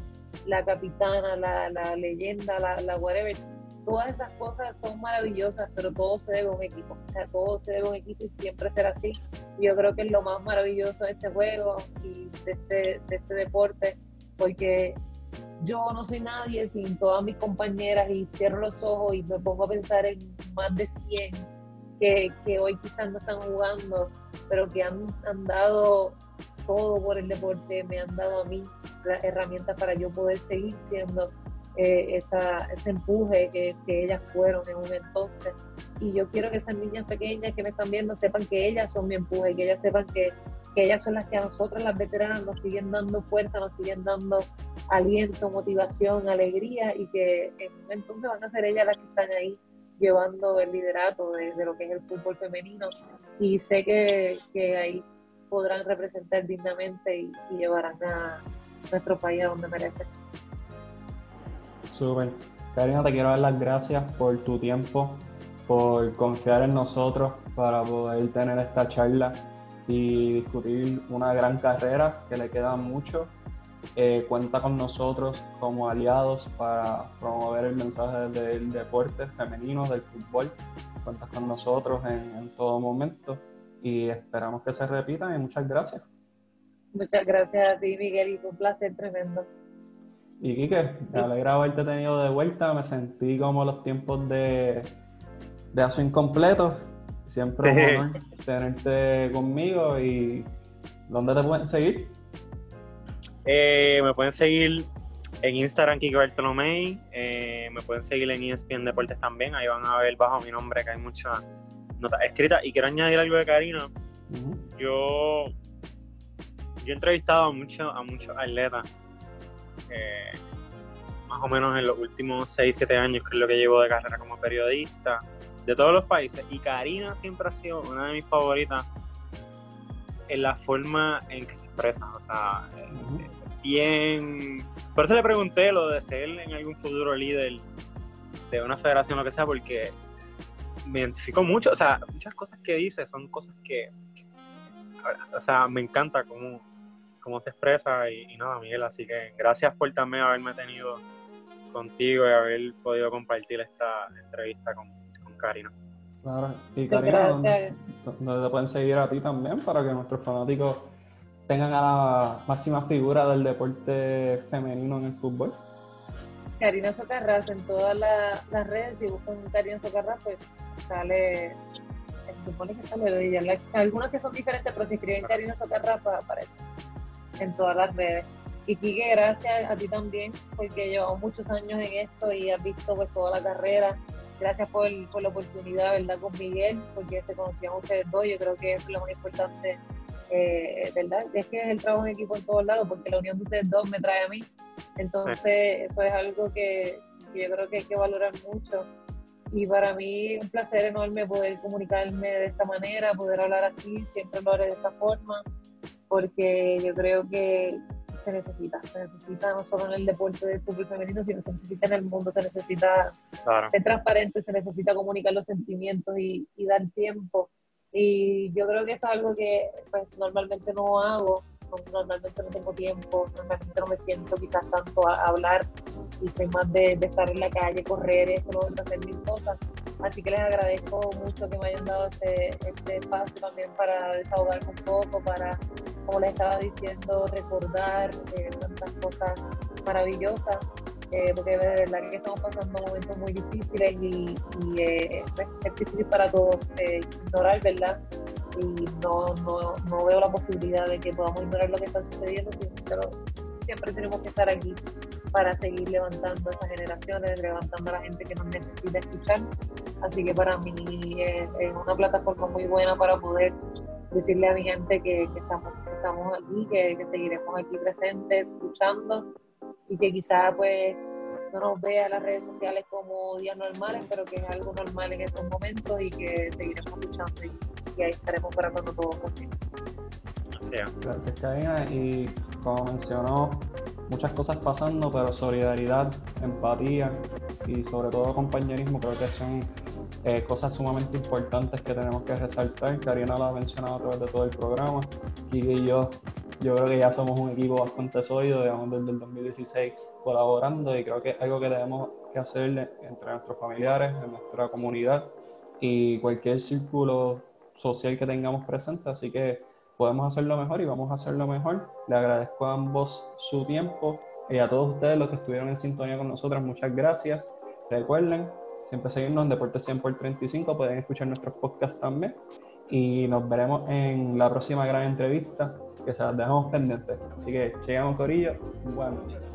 Speaker 3: la capitana, la, la leyenda, la, la whatever, todas esas cosas son maravillosas, pero todo se debe a un equipo. O sea, todo se debe a un equipo y siempre será así. Yo creo que es lo más maravilloso de este juego y de este, de este deporte, porque yo no soy nadie sin todas mis compañeras y cierro los ojos y me pongo a pensar en más de 100 que, que hoy quizás no están jugando, pero que han, han dado todo por el deporte, me han dado a mí las herramientas para yo poder seguir siendo eh, esa, ese empuje que, que, ellas fueron en un entonces. Y yo quiero que esas niñas pequeñas que me están viendo sepan que ellas son mi empuje, que ellas sepan que, que ellas son las que a nosotros, las veteranas, nos siguen dando fuerza, nos siguen dando aliento, motivación, alegría y que en un entonces van a ser ellas las que están ahí llevando el liderato de, lo que es el fútbol femenino. Y sé que, que ahí podrán representar dignamente y, y llevarán a nuestro país a donde merece.
Speaker 1: Súper. Karina, te quiero dar las gracias por tu tiempo, por confiar en nosotros para poder tener esta charla y discutir una gran carrera que le queda mucho. Eh, cuenta con nosotros como aliados para promover el mensaje del deporte femenino, del fútbol. Cuentas con nosotros en, en todo momento y esperamos que se repitan y muchas gracias.
Speaker 3: Muchas gracias a ti, Miguel, y un placer tremendo.
Speaker 1: Y Kike, me alegra haberte tenido de vuelta. Me sentí como los tiempos de, de Aso Incompleto. Siempre un honor tenerte conmigo. ¿Y dónde te pueden seguir?
Speaker 4: Eh, me pueden seguir en Instagram, Kike Bartolomé. Eh, me pueden seguir en ESPN Deportes también. Ahí van a ver bajo mi nombre que hay muchas notas escritas. Y quiero añadir algo de Karina. Yo yo he entrevistado a muchos a muchos atletas, eh, más o menos en los últimos 6, 7 años, que es lo que llevo de carrera como periodista, de todos los países. Y Karina siempre ha sido una de mis favoritas en la forma en que se expresa. O sea, bien. Por eso le pregunté lo de ser en algún futuro líder de una federación, lo que sea, porque me identifico mucho. O sea, muchas cosas que dice son cosas que o sea, me encanta cómo, cómo se expresa y, nada, Miguel, así que gracias por también haberme tenido contigo y haber podido compartir esta entrevista con, con Karina.
Speaker 1: Claro, y Karina, ¿dónde, te pueden seguir a ti también para que nuestros fanáticos tengan a la máxima figura del deporte femenino en el fútbol?
Speaker 3: Karina Socarras en todas las redes, si buscan Karina Socarras, pues sale supone que sale algunos que son diferentes, pero si escriben Karina Socarra, pues aparece en todas las redes. Y Kike, gracias a ti también, porque llevamos muchos años en esto y has visto pues toda la carrera. Gracias por, por la oportunidad, ¿verdad? Con Miguel, porque se conocían ustedes dos. Yo creo que es lo más importante, eh, ¿verdad? Es que es el trabajo en equipo en todos lados, porque la unión de ustedes dos me trae a mí. Entonces, eso es algo que yo creo que hay que valorar mucho y para mí un placer enorme poder comunicarme de esta manera, poder hablar así, siempre lo haré de esta forma, porque yo creo que se necesita, se necesita no solo en el deporte del fútbol femenino, sino se necesita en el mundo, se necesita ser transparente, se necesita comunicar los sentimientos y, y, dar tiempo. Y yo creo que esto es algo que pues, normalmente no hago, normalmente no tengo tiempo, normalmente no me siento quizás tanto a hablar y soy más de, estar en la calle, correr, esto, hacer mil cosas. Así que les agradezco mucho que me hayan dado este, este espacio también para desahogarme un poco, para, como les estaba diciendo, recordar eh, tantas cosas maravillosas. Eh, porque de verdad que estamos pasando momentos muy difíciles y, eh, es difícil para todos ignorar, ¿verdad? y no, no, no, veo la posibilidad de que podamos ignorar lo que está sucediendo, pero siempre tenemos que estar aquí para seguir levantando esas generaciones, levantando a la gente que nos necesita escuchar. Así que para mí es, una plataforma muy buena para poder decirle a mi gente que, estamos, estamos aquí, que, que, seguiremos aquí presentes, escuchando y que quizá pues no nos vea las redes sociales como días normales, pero que es algo normal en estos momentos y que seguiremos luchando y, ahí estaremos para cuando todo cambie.
Speaker 1: Gracias, Karina. Y como mencionó, muchas cosas pasando, pero solidaridad, empatía y sobre todo compañerismo creo que son eh, cosas sumamente importantes que tenemos que resaltar. Karina lo ha mencionado a través de todo el programa. Kiki y yo, yo creo que ya somos un equipo bastante sólido, digamos, desde el 2016 colaborando y creo que es algo que debemos que hacer entre nuestros familiares, en nuestra comunidad y cualquier círculo social que tengamos presente. Así que podemos hacerlo mejor y vamos a hacerlo mejor. Le agradezco a ambos su tiempo y a todos ustedes los que estuvieron en sintonía con nosotros. Muchas gracias. Recuerden, siempre seguirnos en Deportes 100 por 35. Pueden escuchar nuestros podcasts también. Y nos veremos en la próxima gran entrevista que se las dejamos pendientes. Así que llegamos, Corillo. Buenas noches.